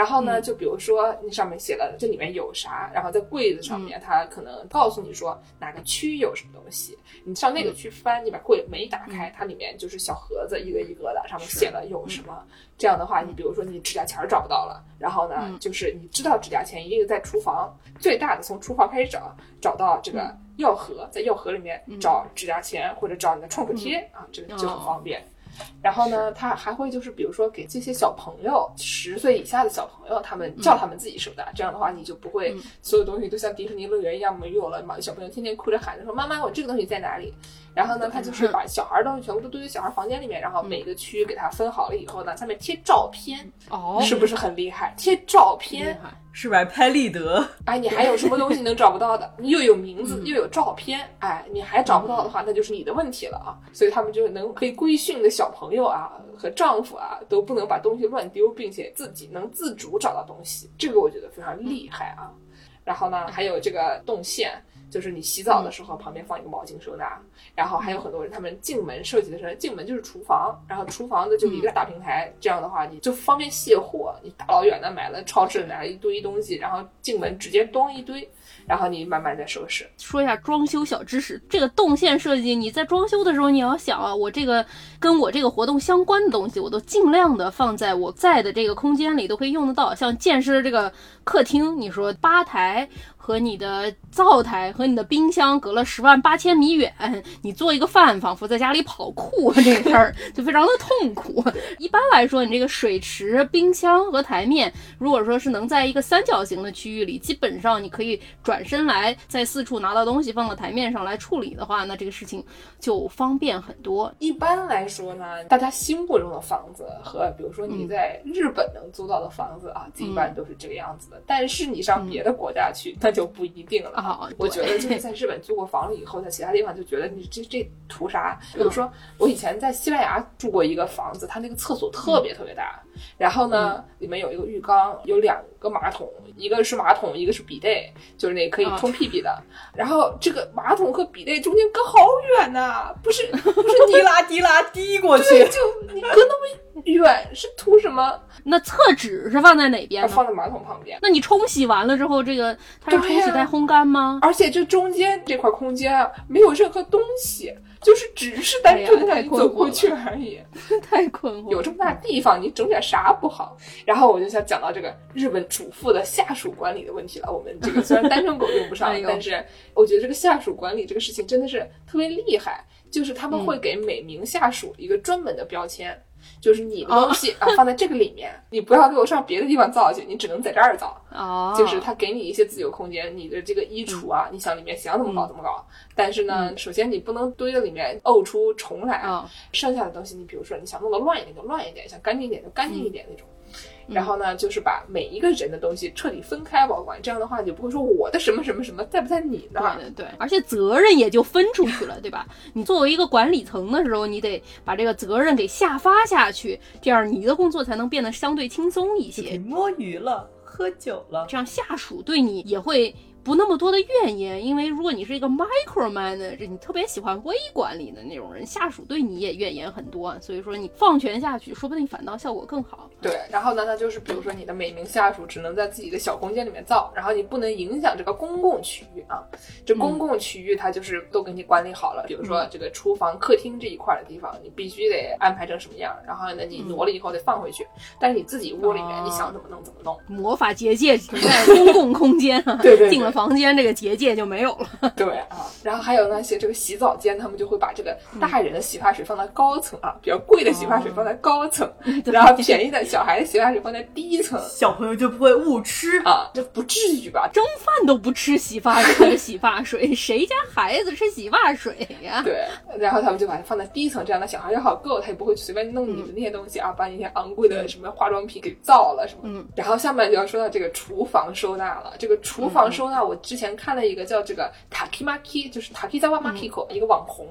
然后呢，就比如说你上面写了这里面有啥，然后在柜子上面，它可能告诉你说哪个区有什么东西，你上那个区翻，你把柜门一打开，它里面就是小盒子一个一个的，上面写了有什么。这样的话，你比如说你指甲钳找不到了，然后呢，就是你知道指甲钳一定在厨房最大的，从厨房开始找，找到这个药盒，在药盒里面找指甲钳或者找你的创可贴啊，这个就很方便。然后呢，他还会就是，比如说给这些小朋友，十岁以下的小朋友，他们叫他们自己收纳，这样的话你就不会所有东西都像迪士尼乐园一样没有了嘛。小朋友天天哭着喊着说：“妈妈，我这个东西在哪里？”然后呢，他就是把小孩东西全部都堆在小孩房间里面，然后每个区给他分好了以后呢，下面贴照片，哦，是不是很厉害？贴照片。是吧？拍立得，哎，你还有什么东西能找不到的？你又有名字，又有照片，哎，你还找不到的话，那就是你的问题了啊！所以他们就能被规训的小朋友啊和丈夫啊，都不能把东西乱丢，并且自己能自主找到东西，这个我觉得非常厉害啊。然后呢，还有这个动线。就是你洗澡的时候，旁边放一个毛巾收纳，然后还有很多人他们进门设计的时候进门就是厨房，然后厨房的就一个大平台，这样的话你就方便卸货，你大老远的买了超市买了一堆东西，然后进门直接端一堆。然后你慢慢再收拾。说一下装修小知识，这个动线设计，你在装修的时候，你要想啊，我这个跟我这个活动相关的东西，我都尽量的放在我在的这个空间里，都可以用得到。像健身的这个客厅，你说吧台和你的灶台和你的冰箱隔了十万八千米远，你做一个饭仿佛在家里跑酷，这个事儿 就非常的痛苦。一般来说，你这个水池、冰箱和台面，如果说是能在一个三角形的区域里，基本上你可以转。身来在四处拿到东西放到台面上来处理的话，那这个事情就方便很多。一般来说呢，大家心目中的房子和比如说你在日本能租到的房子啊，一般都是这个样子的。但是你上别的国家去，那就不一定了啊。我觉得就是在日本租过房了以后，在其他地方就觉得你这这图啥？比如说我以前在西班牙住过一个房子，它那个厕所特别特别大，然后呢里面有一个浴缸，有两个马桶，一个是马桶，一个是笔袋，就是那。可以冲屁屁的，然后这个马桶和笔袋中间隔好远呐，不是不是滴啦滴啦滴过去，就你隔那么远是图什么？那厕纸是放在哪边？放在马桶旁边。那你冲洗完了之后，这个它是冲洗再烘干吗？而且这中间这块空间啊，没有任何东西，就是只是单纯的让你走过去而已。太困惑。有这么大地方，你整点啥不好？然后我就想讲到这个日本主妇的下属管理的问题了。我们这个虽然单身狗用不上，但是我觉得这个下属管理这个事情真的是特别厉害。就是他们会给每名下属一个专门的标签，就是你的东西啊放在这个里面，你不要给我上别的地方造去，你只能在这儿造。哦，就是他给你一些自由空间，你的这个衣橱啊，你想里面想怎么搞怎么搞。但是呢，首先你不能堆在里面沤出虫来，剩下的东西你比如说你想弄得乱一点就乱一点，想干净一点就干净一点那种。然后呢，就是把每一个人的东西彻底分开保管，这样的话你就不会说我的什么什么什么在不在你那儿。对对，而且责任也就分出去了，对吧？你作为一个管理层的时候，你得把这个责任给下发下去，这样你的工作才能变得相对轻松一些。摸鱼了，喝酒了，这样下属对你也会。不那么多的怨言，因为如果你是一个 micromanager，，你特别喜欢微管理的那种人，下属对你也怨言很多，所以说你放权下去，说不定反倒效果更好。对，然后呢，那就是比如说你的每名下属只能在自己的小空间里面造，然后你不能影响这个公共区域啊。这公共区域它就是都给你管理好了，比如说这个厨房、客厅这一块的地方，你必须得安排成什么样，然后呢，你挪了以后得放回去。但是你自己屋里面，你想怎么弄怎么弄。魔法结界在公共空间啊，对对，进了。房间这个结界就没有了。对啊，然后还有那些这个洗澡间，他们就会把这个大人的洗发水放在高层啊，比较贵的洗发水放在高层，然后便宜的小孩的洗发水放在低层，小朋友就不会误吃啊，这不至于吧？蒸饭都不吃洗发水洗发水，谁家孩子吃洗发水呀？对，然后他们就把它放在低层，这样的小孩就好够，他也不会随便弄你的那些东西啊，把你那些昂贵的什么化妆品给造了什么。嗯，然后下面就要说到这个厨房收纳了，这个厨房收纳。我之前看了一个叫这个 Takimaki，就是 Takizawa Makiko 一个网红，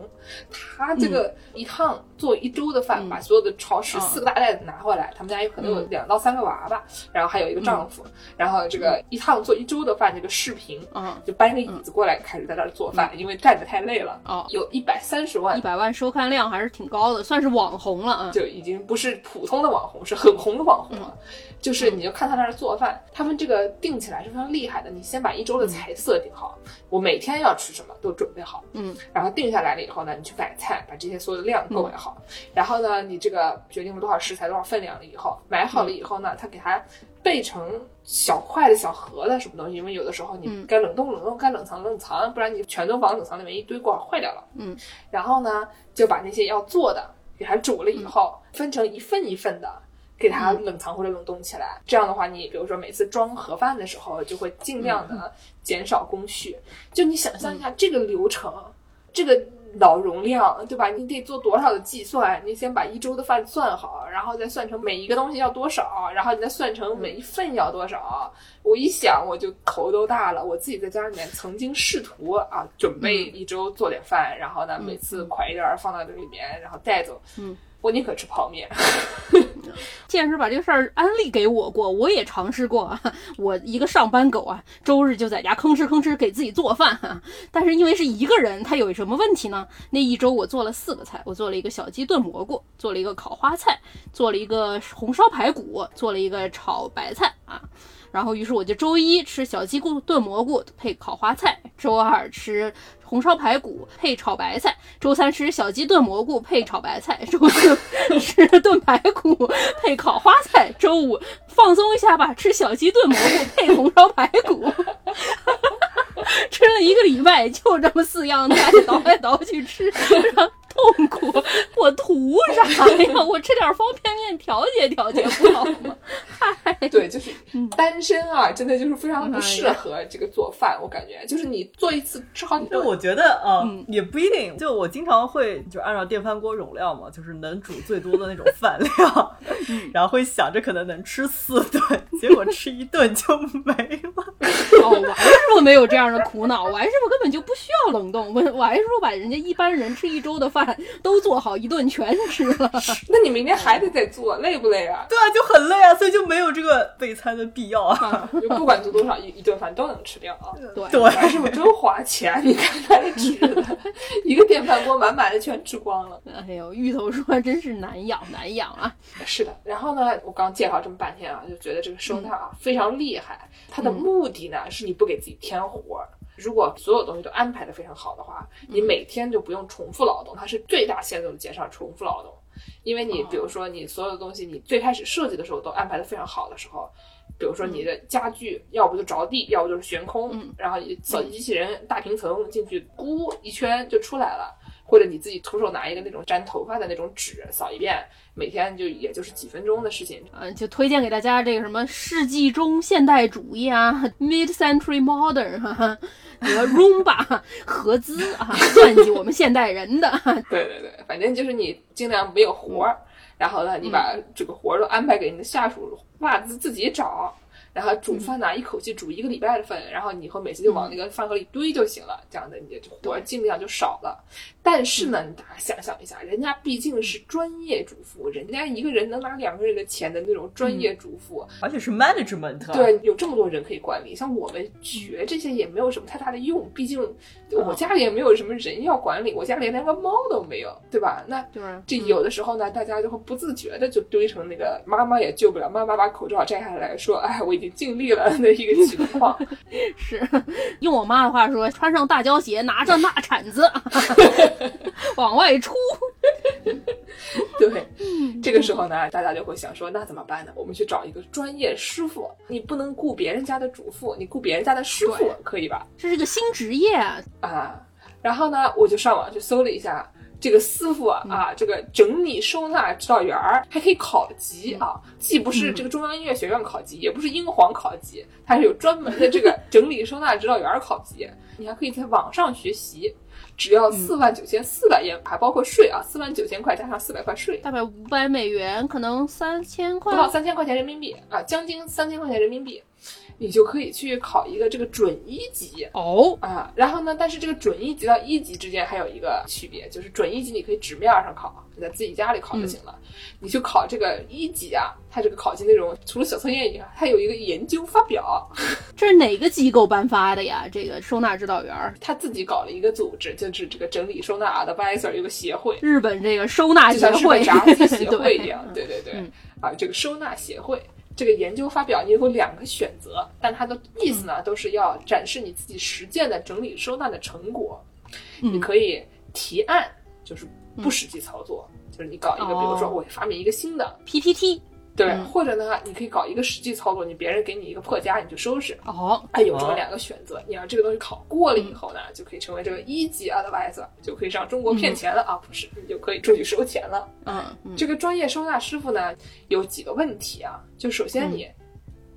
他这个一趟做一周的饭，把所有的超市四个大袋子拿回来，他们家有可能有两到三个娃娃，然后还有一个丈夫，然后这个一趟做一周的饭，这个视频，就搬个椅子过来开始在那儿做饭，因为站着太累了，哦，有一百三十万，一百万收看量还是挺高的，算是网红了啊，就已经不是普通的网红，是很红的网红了。就是你就看他那儿做饭，他们这个定起来是非常厉害的。你先把一周的菜色定好，我每天要吃什么都准备好，嗯，然后定下来了以后呢，你去买菜，把这些所有的量购买好。然后呢，你这个决定了多少食材、多少分量了以后，买好了以后呢，他给他备成小块的小盒的什么东西，因为有的时候你该冷冻冷冻，该冷藏冷藏，不然你全都往冷藏里面一堆过会坏掉了，嗯。然后呢，就把那些要做的给它煮了以后，分成一份一份的。给它冷藏或者冷冻起来，这样的话，你比如说每次装盒饭的时候，就会尽量的减少工序。就你想象一下这个流程，这个脑容量，对吧？你得做多少的计算？你先把一周的饭算好，然后再算成每一个东西要多少，然后你再算成每一份要多少。我一想，我就头都大了。我自己在家里面曾经试图啊，准备一周做点饭，然后呢，每次㧟一点放到这里面，然后带走。嗯。我宁可吃泡面。见识把这个事儿安利给我过，我也尝试过。我一个上班狗啊，周日就在家吭哧吭哧给自己做饭。但是因为是一个人，他有什么问题呢？那一周我做了四个菜，我做了一个小鸡炖蘑菇，做了一个烤花菜，做了一个红烧排骨，做了一个炒白菜啊。然后于是我就周一吃小鸡炖炖蘑菇配烤花菜，周二吃。红烧排骨配炒白菜，周三吃小鸡炖蘑菇配炒白菜，周四吃炖排骨配烤花菜，周五放松一下吧，吃小鸡炖蘑菇配红烧排骨。吃了一个礼拜，就这么四样菜，倒来倒去吃。痛苦，我图啥呀？我吃点方便面调节调节不好吗？嗨，对，就是单身啊，真的就是非常不适合这个做饭。我感觉，就是你做一次吃好几顿。我觉得，嗯，也不一定。就我经常会就按照电饭锅容量嘛，就是能煮最多的那种饭量，然后会想着可能能吃四顿，结果吃一顿就没了。哦，我还是不没有这样的苦恼，我还是不根本就不需要冷冻，我我还是说把人家一般人吃一周的饭 都做好一顿全吃了。那你明天还得再做，累不累啊？对啊，就很累啊，所以就没有这个备餐的必要啊。就不管做多少，一一顿饭都能吃掉啊。对对，但是我真花钱，你看他吃的，一个电饭锅满满的全吃光了。哎呦，芋头说真是难养难养啊。是的，然后呢，我刚介绍这么半天啊，就觉得这个收纳啊、非常厉害。它的目的呢，是你不给自己添活儿。如果所有东西都安排的非常好的话，你每天就不用重复劳动，它是最大限度的减少重复劳动。因为你比如说你所有的东西，你最开始设计的时候都安排的非常好的时候，比如说你的家具要不就着地，要不就是悬空，然后你扫地机器人大平层进去，咕一圈就出来了。或者你自己徒手拿一个那种粘头发的那种纸扫一遍，每天就也就是几分钟的事情。嗯，就推荐给大家这个什么世纪中现代主义啊，Mid Century Modern 哈、哈，和 Roomba 合资啊，算计我们现代人的。对对对，反正就是你尽量没有活儿，然后呢，你把这个活儿都安排给你的下属，袜子自己找。然后煮饭呢，一口气煮一个礼拜的饭，然后你以后每次就往那个饭盒里堆就行了，这样的你的活儿尽量就少了。但是呢，你大家想象一下，人家毕竟是专业主妇，人家一个人能拿两个人的钱的那种专业主妇，而且是 management，啊对，有这么多人可以管理。像我们学这些也没有什么太大的用，毕竟我家里也没有什么人要管理，我家里连个猫都没有，对吧？那就是这有的时候呢，大家就会不自觉的就堆成那个妈妈也救不了，妈妈把口罩摘下来说：“哎，我已经尽力了”的一个情况。是，用我妈的话说，穿上大胶鞋，拿着大铲子 往外出。对，这个时候呢，大家就会想说，那怎么办呢？我们去找一个专业师傅。你不能雇别人家的主妇，你雇别人家的师傅可以吧？这是个新职业啊！啊，然后呢，我就上网去搜了一下。这个师傅啊，啊这个整理收纳指导员儿还可以考级啊，既不是这个中央音乐学院考级，也不是英皇考级，它是有专门的这个整理收纳指导员儿考级。你还可以在网上学习，只要四万九千四百元，还包括税啊，四万九千块加上四百块税，大概五百美元，可能三千块。不。到三千块钱人民币啊，将近三千块钱人民币，你就可以去考一个这个准一级。哦，啊，然后呢？但是这个准一级到一级之间还有一个区别，就是准一级你可以纸面上考，你在自己家里考就行了。你去考这个一级啊，它这个考级内容除了小测验以外，它有一个研究发表，这是哪个机构颁发的呀？这个收纳指导员儿，他自己搞了一个组织，就是这个整理收纳 advisor 有个协会，日本这个收纳协就像日会本炸鸡协 会一样。对对对，嗯啊，这个收纳协会。这个研究发表你有两个选择，但它的意思呢，都是要展示你自己实践的整理收纳的成果。嗯你可以提案，就是不实际操作，就是你搞一个，比如说哦我发明一个新的，PPT 对，嗯或者呢，你可以搞一个实际操作，你别人给你一个破家，你就收拾。哦，哎，有这么两个选择，你要这个东西考过了以后呢，就可以成为这个一级 advisor，就可以上中国骗钱了、啊！不是，你就可以出去收钱了。嗯嗯这个专业收纳师傅呢，有几个问题啊，就首先你，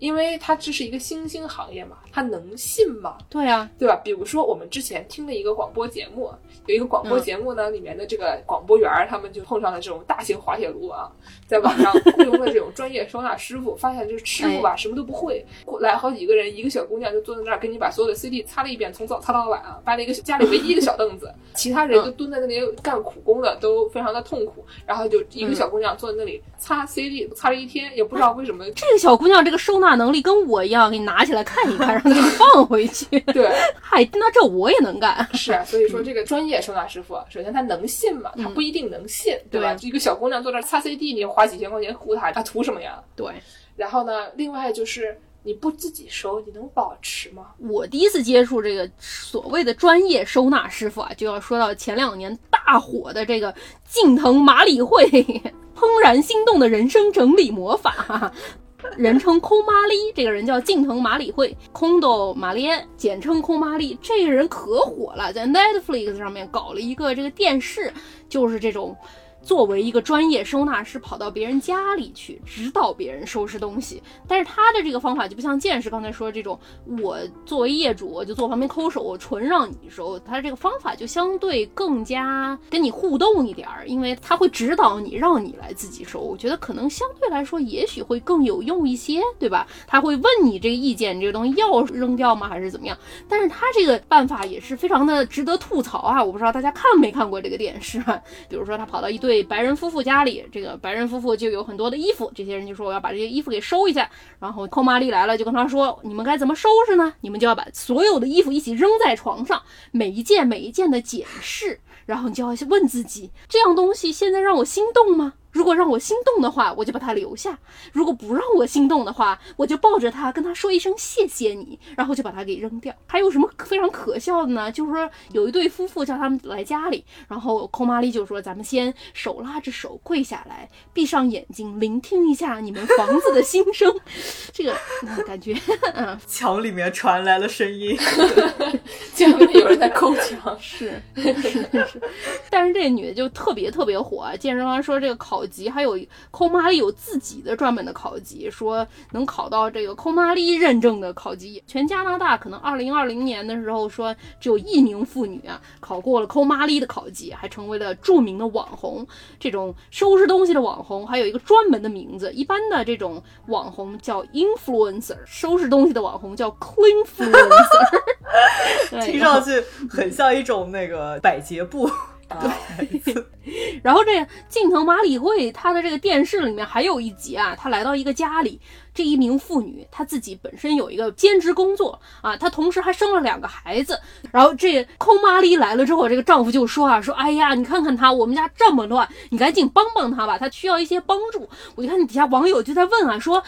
因为它这是一个新兴行业嘛，它能信吗？对啊，对吧？比如说我们之前听了一个广播节目，有一个广播嗯节目呢，里面的这个广播员儿他们就碰上了这种大型滑铁卢啊，在网上雇佣的这种专业收纳师傅，发现就是师傅吧什么都不会，过来好几个人，一个小姑娘就坐在那儿给你把所有的 CD 擦了一遍，从早擦到晚啊，搬了一个家里唯一一个小凳子，其他人就蹲在那里干苦工的都非常的痛苦，然后就一个小姑娘坐在那里擦 CD，擦了一天，也不知道为什么，这个小姑娘这个收纳能力跟我一样，给你拿起来看一看，然后给你放回去。对。嗨，那这我也能干。是啊，所以说这个专业收纳师傅，首先他能信嘛？他不一定能信，对吧？对一个小姑娘坐那儿擦 CD，你花几千块钱雇他，他图什么呀？对然后呢，另外就是你不自己收，你能保持吗？我第一次接触这个所谓的专业收纳师傅啊，就要说到前两年大火的这个近藤麻里惠 怦然心动的人生整理魔法。哈 哈人称空麻里，这个人叫近藤麻里惠，空斗麻里安，简称空麻里。这个人可火了，在 Netflix 上面搞了一个这个电视，就是这种作为一个专业收纳师，跑到别人家里去指导别人收拾东西。但是他的这个方法就不像剑士刚才说的这种，我作为业主我就坐旁边抠手，我纯让你收。他这个方法就相对更加跟你互动一点儿，因为他会指导你，让你来自己收。我觉得可能相对来说，也许会更有用一些，对吧？他会问你这个意见，这个东西要扔掉吗，还是怎么样？但是他这个办法也是非常的值得吐槽啊！我不知道大家看没看过这个电视？比如说他跑到一堆对白人夫妇家里，这个白人夫妇就有很多的衣服，这些人就说我要把这些衣服给收一下。然后寇玛丽来了，就跟他说：“你们该怎么收拾呢？你们就要把所有的衣服一起扔在床上，每一件每一件的检视，然后你就要问自己，这样东西现在让我心动吗？”如果让我心动的话，我就把它留下；如果不让我心动的话，我就抱着它跟他说一声谢谢你，然后就把它给扔掉。还有什么非常可笑的呢？就是说有一对夫妇叫他们来家里，然后寇玛丽就说：“咱们先手拉着手跪下来，闭上眼睛，聆听一下你们房子的心声。”这个感觉，嗯，墙里面传来了声音，墙里面有人在抠墙，是是是。但是这女的就特别特别火，健身房说这个考。考级还有抠玛丽有自己的专门的考级，说能考到这个抠玛丽认证的考级。全加拿大可能二零二零年的时候说只有一名妇女啊考过了抠玛丽的考级，还成为了著名的网红。这种收拾东西的网红还有一个专门的名字，一般的这种网红叫 influencer，收拾东西的网红叫 cleanfluencer。听上去很像一种那个百洁布。对，然后这近藤麻里惠，她的这个电视里面还有一集啊，她来到一个家里，这一名妇女她自己本身有一个兼职工作啊，她同时还生了两个孩子。然后这抠妈丽来了之后，这个丈夫就说啊，说哎呀，你看看她，我们家这么乱，你赶紧帮帮她吧，她需要一些帮助。我就看底下网友就在问啊，说。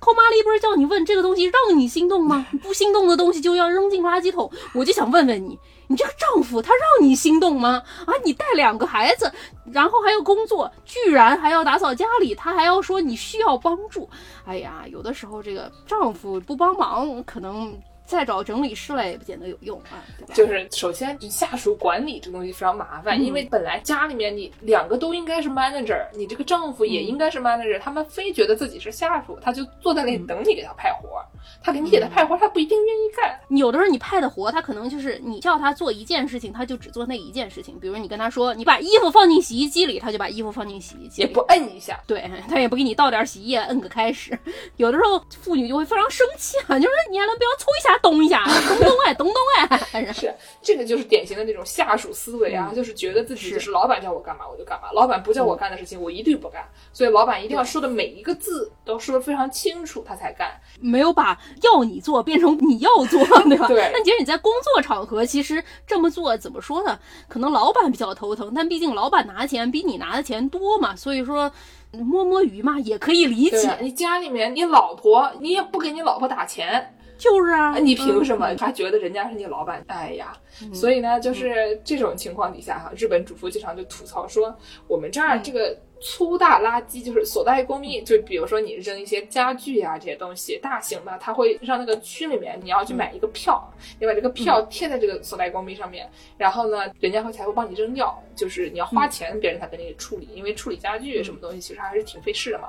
寇玛丽不是叫你问这个东西让你心动吗？不心动的东西就要扔进垃圾桶。我就想问问你，你这个丈夫他让你心动吗？啊，你带两个孩子，然后还要工作，居然还要打扫家里，他还要说你需要帮助。哎呀，有的时候这个丈夫不帮忙，可能。再找整理师来也不见得有用啊，对吧？就是首先，你下属管理这东西非常麻烦，因为本来家里面你两个都应该是 manager，你这个丈夫也应该是 manager，他们非觉得自己是下属，他就坐在那里等你给他派活。他给你给他派活，他不一定愿意干。有的时候你派的活，他可能就是你叫他做一件事情，他就只做那一件事情。比如你跟他说，你把衣服放进洗衣机里，他就把衣服放进洗衣机，也不摁一下。对他也不给你倒点洗衣液，摁个开始。有的时候妇女就会非常生气啊，就是你还能不要搓一下咚一下，咚咚哎，咚咚哎。是这个就是典型的那种下属思维啊，就是觉得自己就是老板叫我干嘛我就干嘛，老板不叫我干的事情我一律不干。所以老板一定要说的每一个字都说的非常清楚，他才干。没有把要你做变成你要做，对吧？对。但其实你在工作场合，其实这么做怎么说呢？可能老板比较头疼，但毕竟老板拿钱比你拿的钱多嘛，所以说摸摸鱼嘛也可以理解。你家里面你老婆，你也不给你老婆打钱，就是啊，你凭什么？他觉得人家是你老板？哎呀，所以呢，就是这种情况底下哈，日本主妇经常就吐槽说，我们这儿这个。粗大垃圾就是所在公寓，就比如说你扔一些家具啊这些东西，大型的，他会让那个区里面你要去买一个票，你把这个票贴在这个所在公寓上面，然后呢，人家会才会帮你扔掉，就是你要花钱，别人才给你处理，因为处理家具什么东西其实还是挺费事的嘛，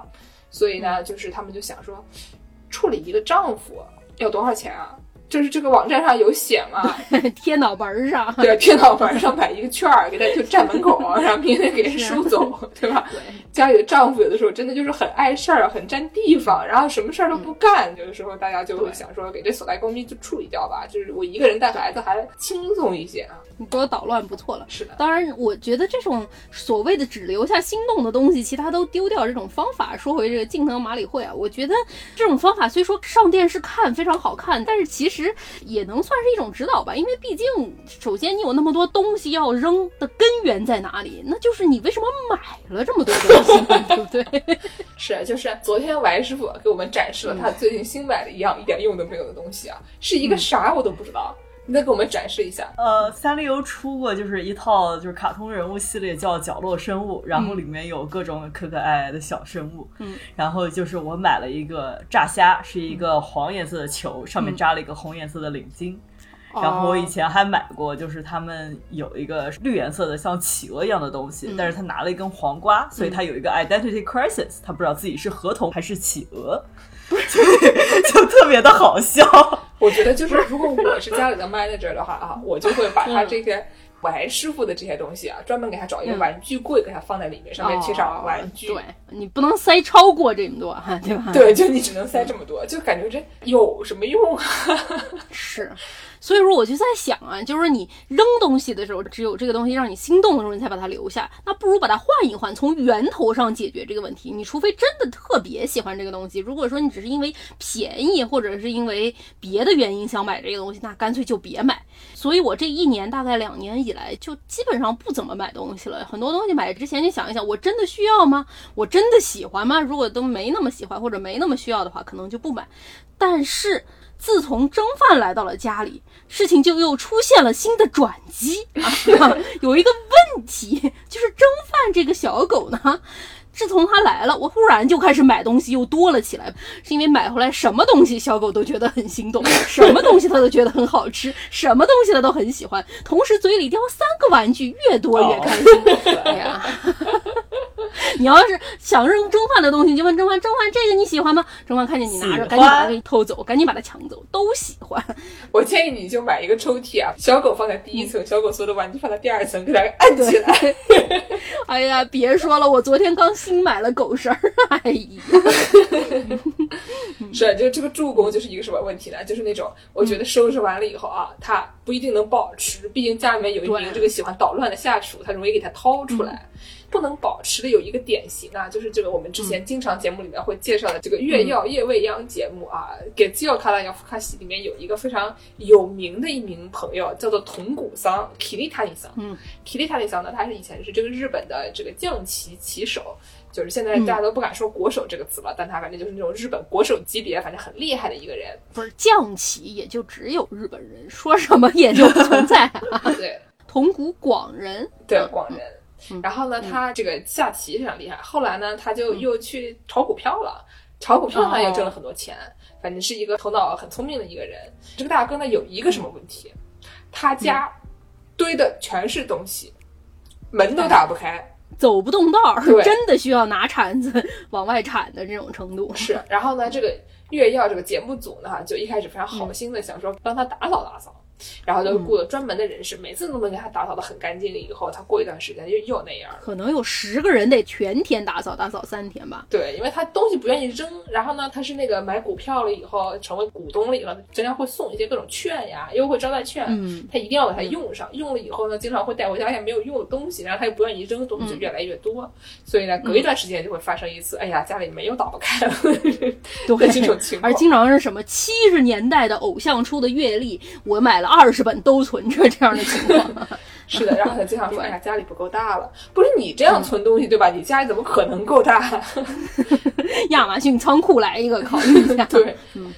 所以呢，就是他们就想说，处理一个丈夫要多少钱啊？就是这个网站上有写嘛，贴脑门上，对，贴脑门上摆一个券儿，给他就站门口，然后明天给人收走，对吧？家里的丈夫有的时候真的就是很碍事儿，很占地方，然后什么事儿都不干，有的时候大家就会想说，给这所在公民就处理掉吧，就是我一个人带孩子还轻松一些啊。你给我捣乱不错了，是的。当然，我觉得这种所谓的只留下心动的东西，其他都丢掉这种方法，说回这个近藤麻里惠啊，我觉得这种方法虽说上电视看非常好看，但是其实。其实也能算是一种指导吧，因为毕竟，首先你有那么多东西要扔的根源在哪里？那就是你为什么买了这么多东西，对不对？是，就是昨天王师傅给我们展示了他最近新买的一样一点用都没有的东西啊，是一个啥我都不知道。你再给我们展示一下。呃，三丽鸥出过就是一套就是卡通人物系列，叫角落生物，然后里面有各种可可爱爱的小生物。嗯，然后就是我买了一个炸虾，是一个黄颜色的球，上面扎了一个红颜色的领巾。然后我以前还买过，就是他们有一个绿颜色的像企鹅一样的东西，但是他拿了一根黄瓜，所以他有一个 identity crisis，他不知道自己是河童还是企鹅，就特别的好笑。我觉得就是如果我是家里的 manager 的话啊，我就会把他这些。玩师傅的这些东西啊，专门给他找一个玩具柜，给他放在里面，上面贴上玩具。对你不能塞超过这么多哈，对吧？对，就你只能塞这么多，就感觉这有什么用啊？是。所以说，我就在想啊，就是你扔东西的时候，只有这个东西让你心动的时候，你才把它留下。那不如把它换一换，从源头上解决这个问题。你除非真的特别喜欢这个东西，如果说你只是因为便宜，或者是因为别的原因想买这个东西，那干脆就别买。所以我这一年大概两年以来，就基本上不怎么买东西了。很多东西买之前就想一想，我真的需要吗？我真的喜欢吗？如果都没那么喜欢或者没那么需要的话，可能就不买。但是。自从蒸饭来到了家里，事情就又出现了新的转机 啊！有一个问题，就是蒸饭这个小狗呢，自从他来了，我忽然就开始买东西又多了起来，是因为买回来什么东西小狗都觉得很心动，什么东西它都觉得很好吃，什么东西它都很喜欢，同时嘴里叼三个玩具，越多越开心。哎呀！你要是想扔蒸饭的东西，就问蒸饭：蒸饭这个你喜欢吗？蒸饭看见你拿着，赶紧把它给偷走，赶紧把它抢走，都喜欢。我建议你就买一个抽屉啊，小狗放在第一层，小狗所有的玩具放在第二层，给它按起来。哎呀，别说了，我昨天刚新买了狗绳儿。哎呀，是，就这个助攻就是一个什么问题呢？就是那种我觉得收拾完了以后啊，它不一定能保持，毕竟家里面有一名这个喜欢捣乱的下属，他容易给它掏出来。不能保持的有一个典型啊，就是这个我们之前经常节目里面会介绍的这个月曜夜未央节目啊，给基奥卡拉亚夫卡西里面有一个非常有名的一名朋友叫做铜鼓桑 Kiritani 桑。嗯，Kiritani 桑呢，他是以前是这个日本的这个将棋棋手，就是现在大家都不敢说国手这个词了，但他反正就是那种日本国手级别，反正很厉害的一个人。不是将棋也就只有日本人，说什么也就存在。对，铜鼓广人，对广人。然后呢，他这个下棋非常厉害。后来呢，他就又去炒股票了。炒股票呢，也挣了很多钱。反正是一个头脑很聪明的一个人。这个大哥呢，有一个什么问题？他家堆的全是东西，门都打不开，走不动道儿，真的需要拿铲子 往外铲的这种程度。是。然后呢，这个月曜这个节目组呢，就一开始非常好心的想说帮他打扫打扫。然后就雇了专门的人士，每次都能给他打扫的很干净。以后他过一段时间又又那样。可能有十个人得全天打扫，打扫三天吧。对，因为他东西不愿意扔。然后呢，他是那个买股票了以后成为股东了以后，经常会送一些各种券呀、优惠招待券。嗯，他一定要把它用上。用了以后呢，经常会带回家一些没有用的东西，然后他又不愿意扔，东西就越来越多。所以呢，隔一段时间就会发生一次，哎呀，家里没有打不开了。对，这种情况。而经常是什么七十年代的偶像出的月历，我买了。二十本都存着这样的情况，是的。然后他经常说：“哎呀，家里不够大了。”不是你这样存东西对吧？你家里怎么可能够大？亚马逊仓库来一个，考虑一下。对，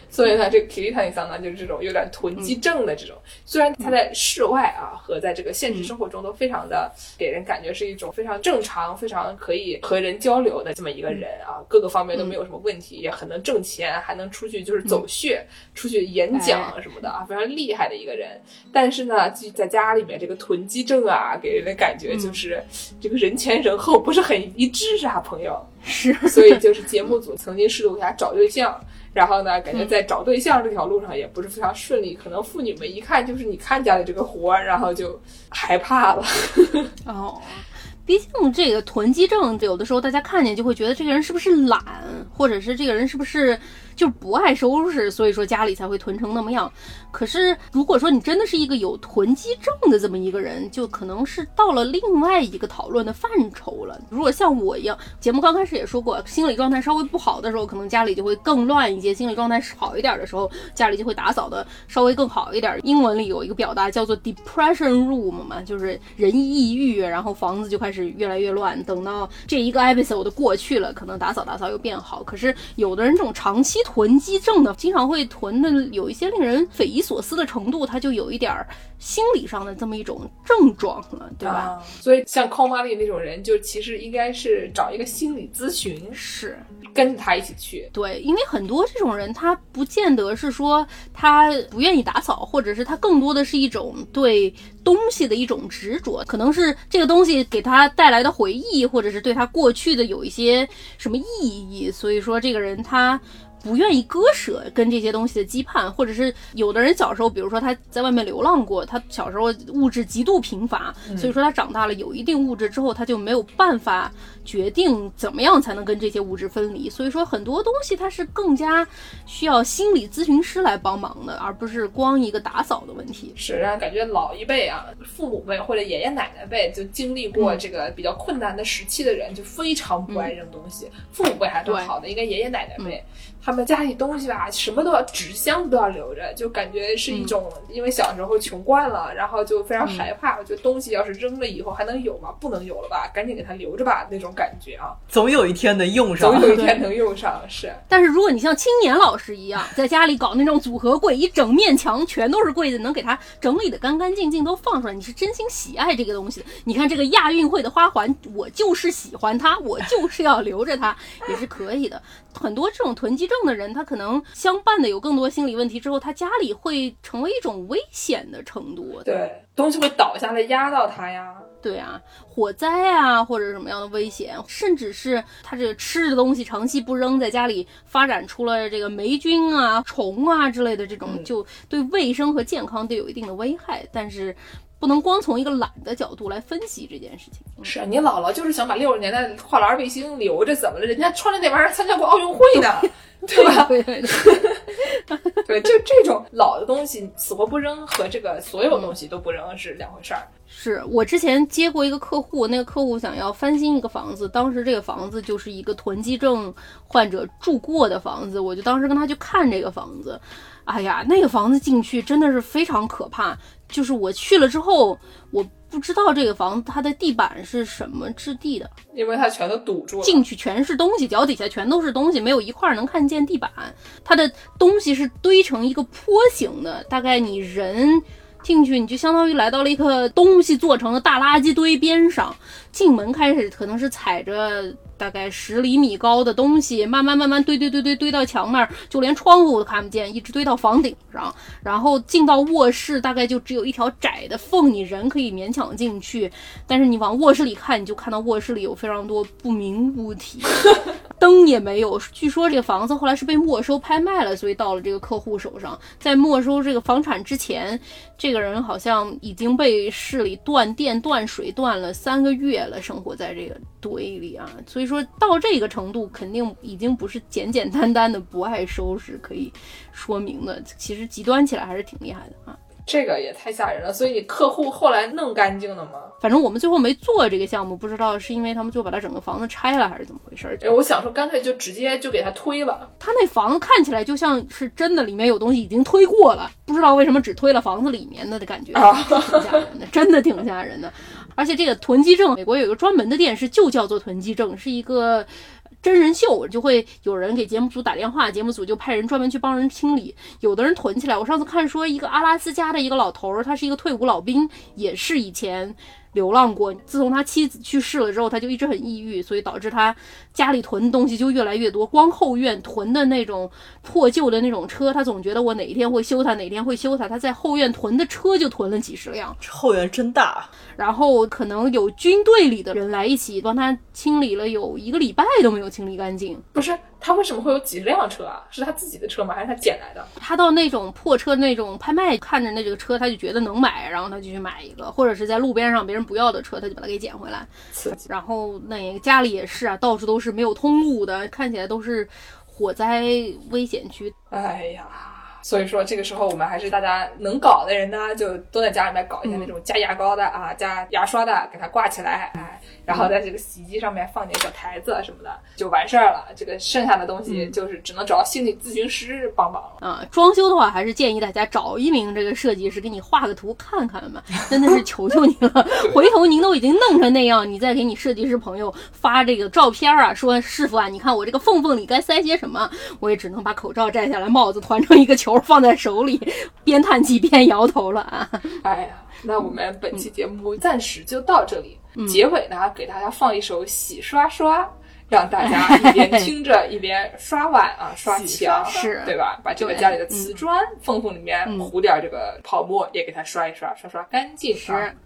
所以呢，这个体力坦桑呢，就是这种有点囤积症的这种。虽然他在室外啊和在这个现实生活中都非常的给人感觉是一种非常正常、非常可以和人交流的这么一个人啊，各个方面都没有什么问题，也很能挣钱，还能出去就是走穴、出去演讲什么的啊，非常厉害的一个人。人，但是呢，在家里面这个囤积症啊，给人的感觉就是这个人前人后不是很一致啊，朋友是，所以就是节目组曾经试图给他找对象，然后呢，感觉在找对象这条路上也不是非常顺利，可能妇女们一看就是你看家里这个活，然后就害怕了。哦，毕竟这个囤积症，有的时候大家看见就会觉得这个人是不是懒，或者是这个人是不是。就是不爱收拾，所以说家里才会囤成那么样。可是如果说你真的是一个有囤积症的这么一个人，就可能是到了另外一个讨论的范畴了。如果像我一样，节目刚开始也说过，心理状态稍微不好的时候，可能家里就会更乱一些；心理状态好一点的时候，家里就会打扫的稍微更好一点。英文里有一个表达叫做 depression room 嘛，就是人抑郁，然后房子就开始越来越乱。等到这一个 episode 过去了，可能打扫打扫又变好。可是有的人这种长期。囤积症的，经常会囤的有一些令人匪夷所思的程度，他就有一点心理上的这么一种症状了，对吧？所以像 c o m a 那种人，就其实应该是找一个心理咨询，是跟着他一起去。对，因为很多这种人，他不见得是说他不愿意打扫，或者是他更多的是一种对东西的一种执着，可能是这个东西给他带来的回忆，或者是对他过去的有一些什么意义，所以说这个人他。不愿意割舍跟这些东西的羁绊，或者是有的人小时候，比如说他在外面流浪过，他小时候物质极度贫乏，所以说他长大了有一定物质之后，他就没有办法决定怎么样才能跟这些物质分离。所以说很多东西它是更加需要心理咨询师来帮忙的，而不是光一个打扫的问题。是让感觉老一辈啊，父母辈或者爷爷奶奶辈就经历过这个比较困难的时期的人，就非常不爱扔东西。父母辈还算好的，应该爷爷奶奶辈。他们家里东西吧，什么都要纸箱子都要留着，就感觉是一种，因为小时候穷惯了，然后就非常害怕。我觉得东西要是扔了以后还能有吗？不能有了吧，赶紧给它留着吧，那种感觉啊。总有一天能用上，总有一天能用上。是。但是如果你像青年老师一样，在家里搞那种组合柜，一整面墙全都是柜子，能给它整理的干干净净，都放出来，你是真心喜爱这个东西。你看这个亚运会的花环，我就是喜欢它，我就是要留着它，也是可以的。很多这种囤积症的人，他可能相伴的有更多心理问题之后，他家里会成为一种危险的程度。对，东西会倒下来压到他呀。对啊，火灾啊，或者什么样的危险，甚至是他这个吃的东西长期不扔，在家里发展出了这个霉菌啊、虫啊之类的这种，就对卫生和健康都有一定的危害。但是。不能光从一个懒的角度来分析这件事情。是啊，你姥姥就是想把六十年代跨栏背心留着，怎么了？人家穿着那玩意儿参加过奥运会呢，对吧？对对 对，就这种老的东西死活不扔，和这个所有东西都不扔是两回事儿。是我之前接过一个客户，那个客户想要翻新一个房子，当时这个房子就是一个囤积症患者住过的房子，我就当时跟他去看这个房子。哎呀，那个房子进去真的是非常可怕。就是我去了之后，我不知道这个房子它的地板是什么质地的，因为它全都堵住了。进去全是东西，脚底下全都是东西，没有一块能看见地板。它的东西是堆成一个坡形的，大概你人进去，你就相当于来到了一个东西做成的大垃圾堆边上。进门开始可能是踩着。大概十厘米高的东西，慢慢慢慢堆堆堆堆堆到墙那儿，就连窗户都看不见，一直堆到房顶上。然后进到卧室，大概就只有一条窄的缝，你人可以勉强进去。但是你往卧室里看，你就看到卧室里有非常多不明物体，灯也没有。据说这个房子后来是被没收拍卖了，所以到了这个客户手上。在没收这个房产之前，这个人好像已经被市里断电断水断了三个月了，生活在这个堆里啊，所以。说到这个程度，肯定已经不是简简单单的不爱收拾可以说明的。其实极端起来还是挺厉害的啊！这个也太吓人了。所以客户后来弄干净了吗？反正我们最后没做这个项目，不知道是因为他们就把他整个房子拆了，还是怎么回事？我想说，干脆就直接就给他推了。他那房子看起来就像是真的，里面有东西已经推过了，不知道为什么只推了房子里面的的感觉，挺吓人的，真的挺吓人的。而且这个囤积症，美国有一个专门的电视就叫做囤积症，是一个真人秀，就会有人给节目组打电话，节目组就派人专门去帮人清理。有的人囤起来，我上次看说一个阿拉斯加的一个老头儿，他是一个退伍老兵，也是以前。流浪过，自从他妻子去世了之后，他就一直很抑郁，所以导致他家里囤的东西就越来越多。光后院囤的那种破旧的那种车，他总觉得我哪一天会修它，哪天会修它。他在后院囤的车就囤了几十辆，这后院真大。然后可能有军队里的人来一起帮他清理了，有一个礼拜都没有清理干净。不是他为什么会有几十辆车啊？是他自己的车吗？还是他捡来的？他到那种破车那种拍卖，看着那这个车，他就觉得能买，然后他就去买一个，或者是在路边上别人。不要的车，他就把它给捡回来。然后那家里也是啊，到处都是没有通路的，看起来都是火灾危险区。哎呀，所以说这个时候我们还是大家能搞的人呢，就都在家里面搞一下那种加牙膏的啊，加牙刷的，给它挂起来，哎。然后在这个洗衣机上面放点小台子什么的，就完事儿了。这个剩下的东西就是只能找心理咨询师帮忙了。啊，装修的话还是建议大家找一名这个设计师给你画个图看看吧，真的是求求你了。回头您都已经弄成那样，你再给你设计师朋友发这个照片啊，说师傅啊，你看我这个缝缝里该塞些什么，我也只能把口罩摘下来，帽子团成一个球放在手里，边叹气边摇头了啊。哎呀。那我们本期节目暂时就到这里，结尾呢，给大家放一首《洗刷刷》，让大家 一边听着一边刷碗啊、刷墙，是对吧？把这个家里的瓷砖缝缝里面嗯糊点这个泡沫，也给它刷一刷，刷刷干净。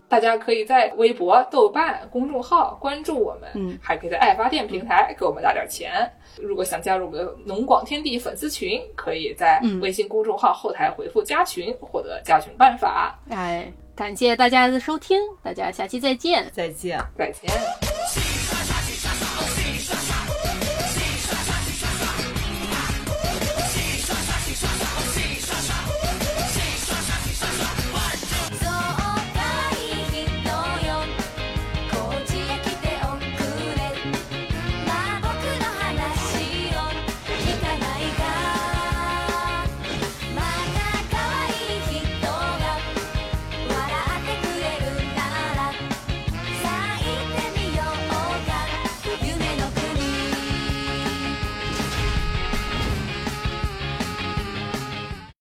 大家可以在微博、豆瓣公众号关注我们，嗯还可以在爱发电平台给我们打点钱。如果想加入我们的农广天地粉丝群，可以在嗯微信公众号后台回复“加群”获得加群办法。哎，感谢大家的收听，大家下期再见。再见。再见。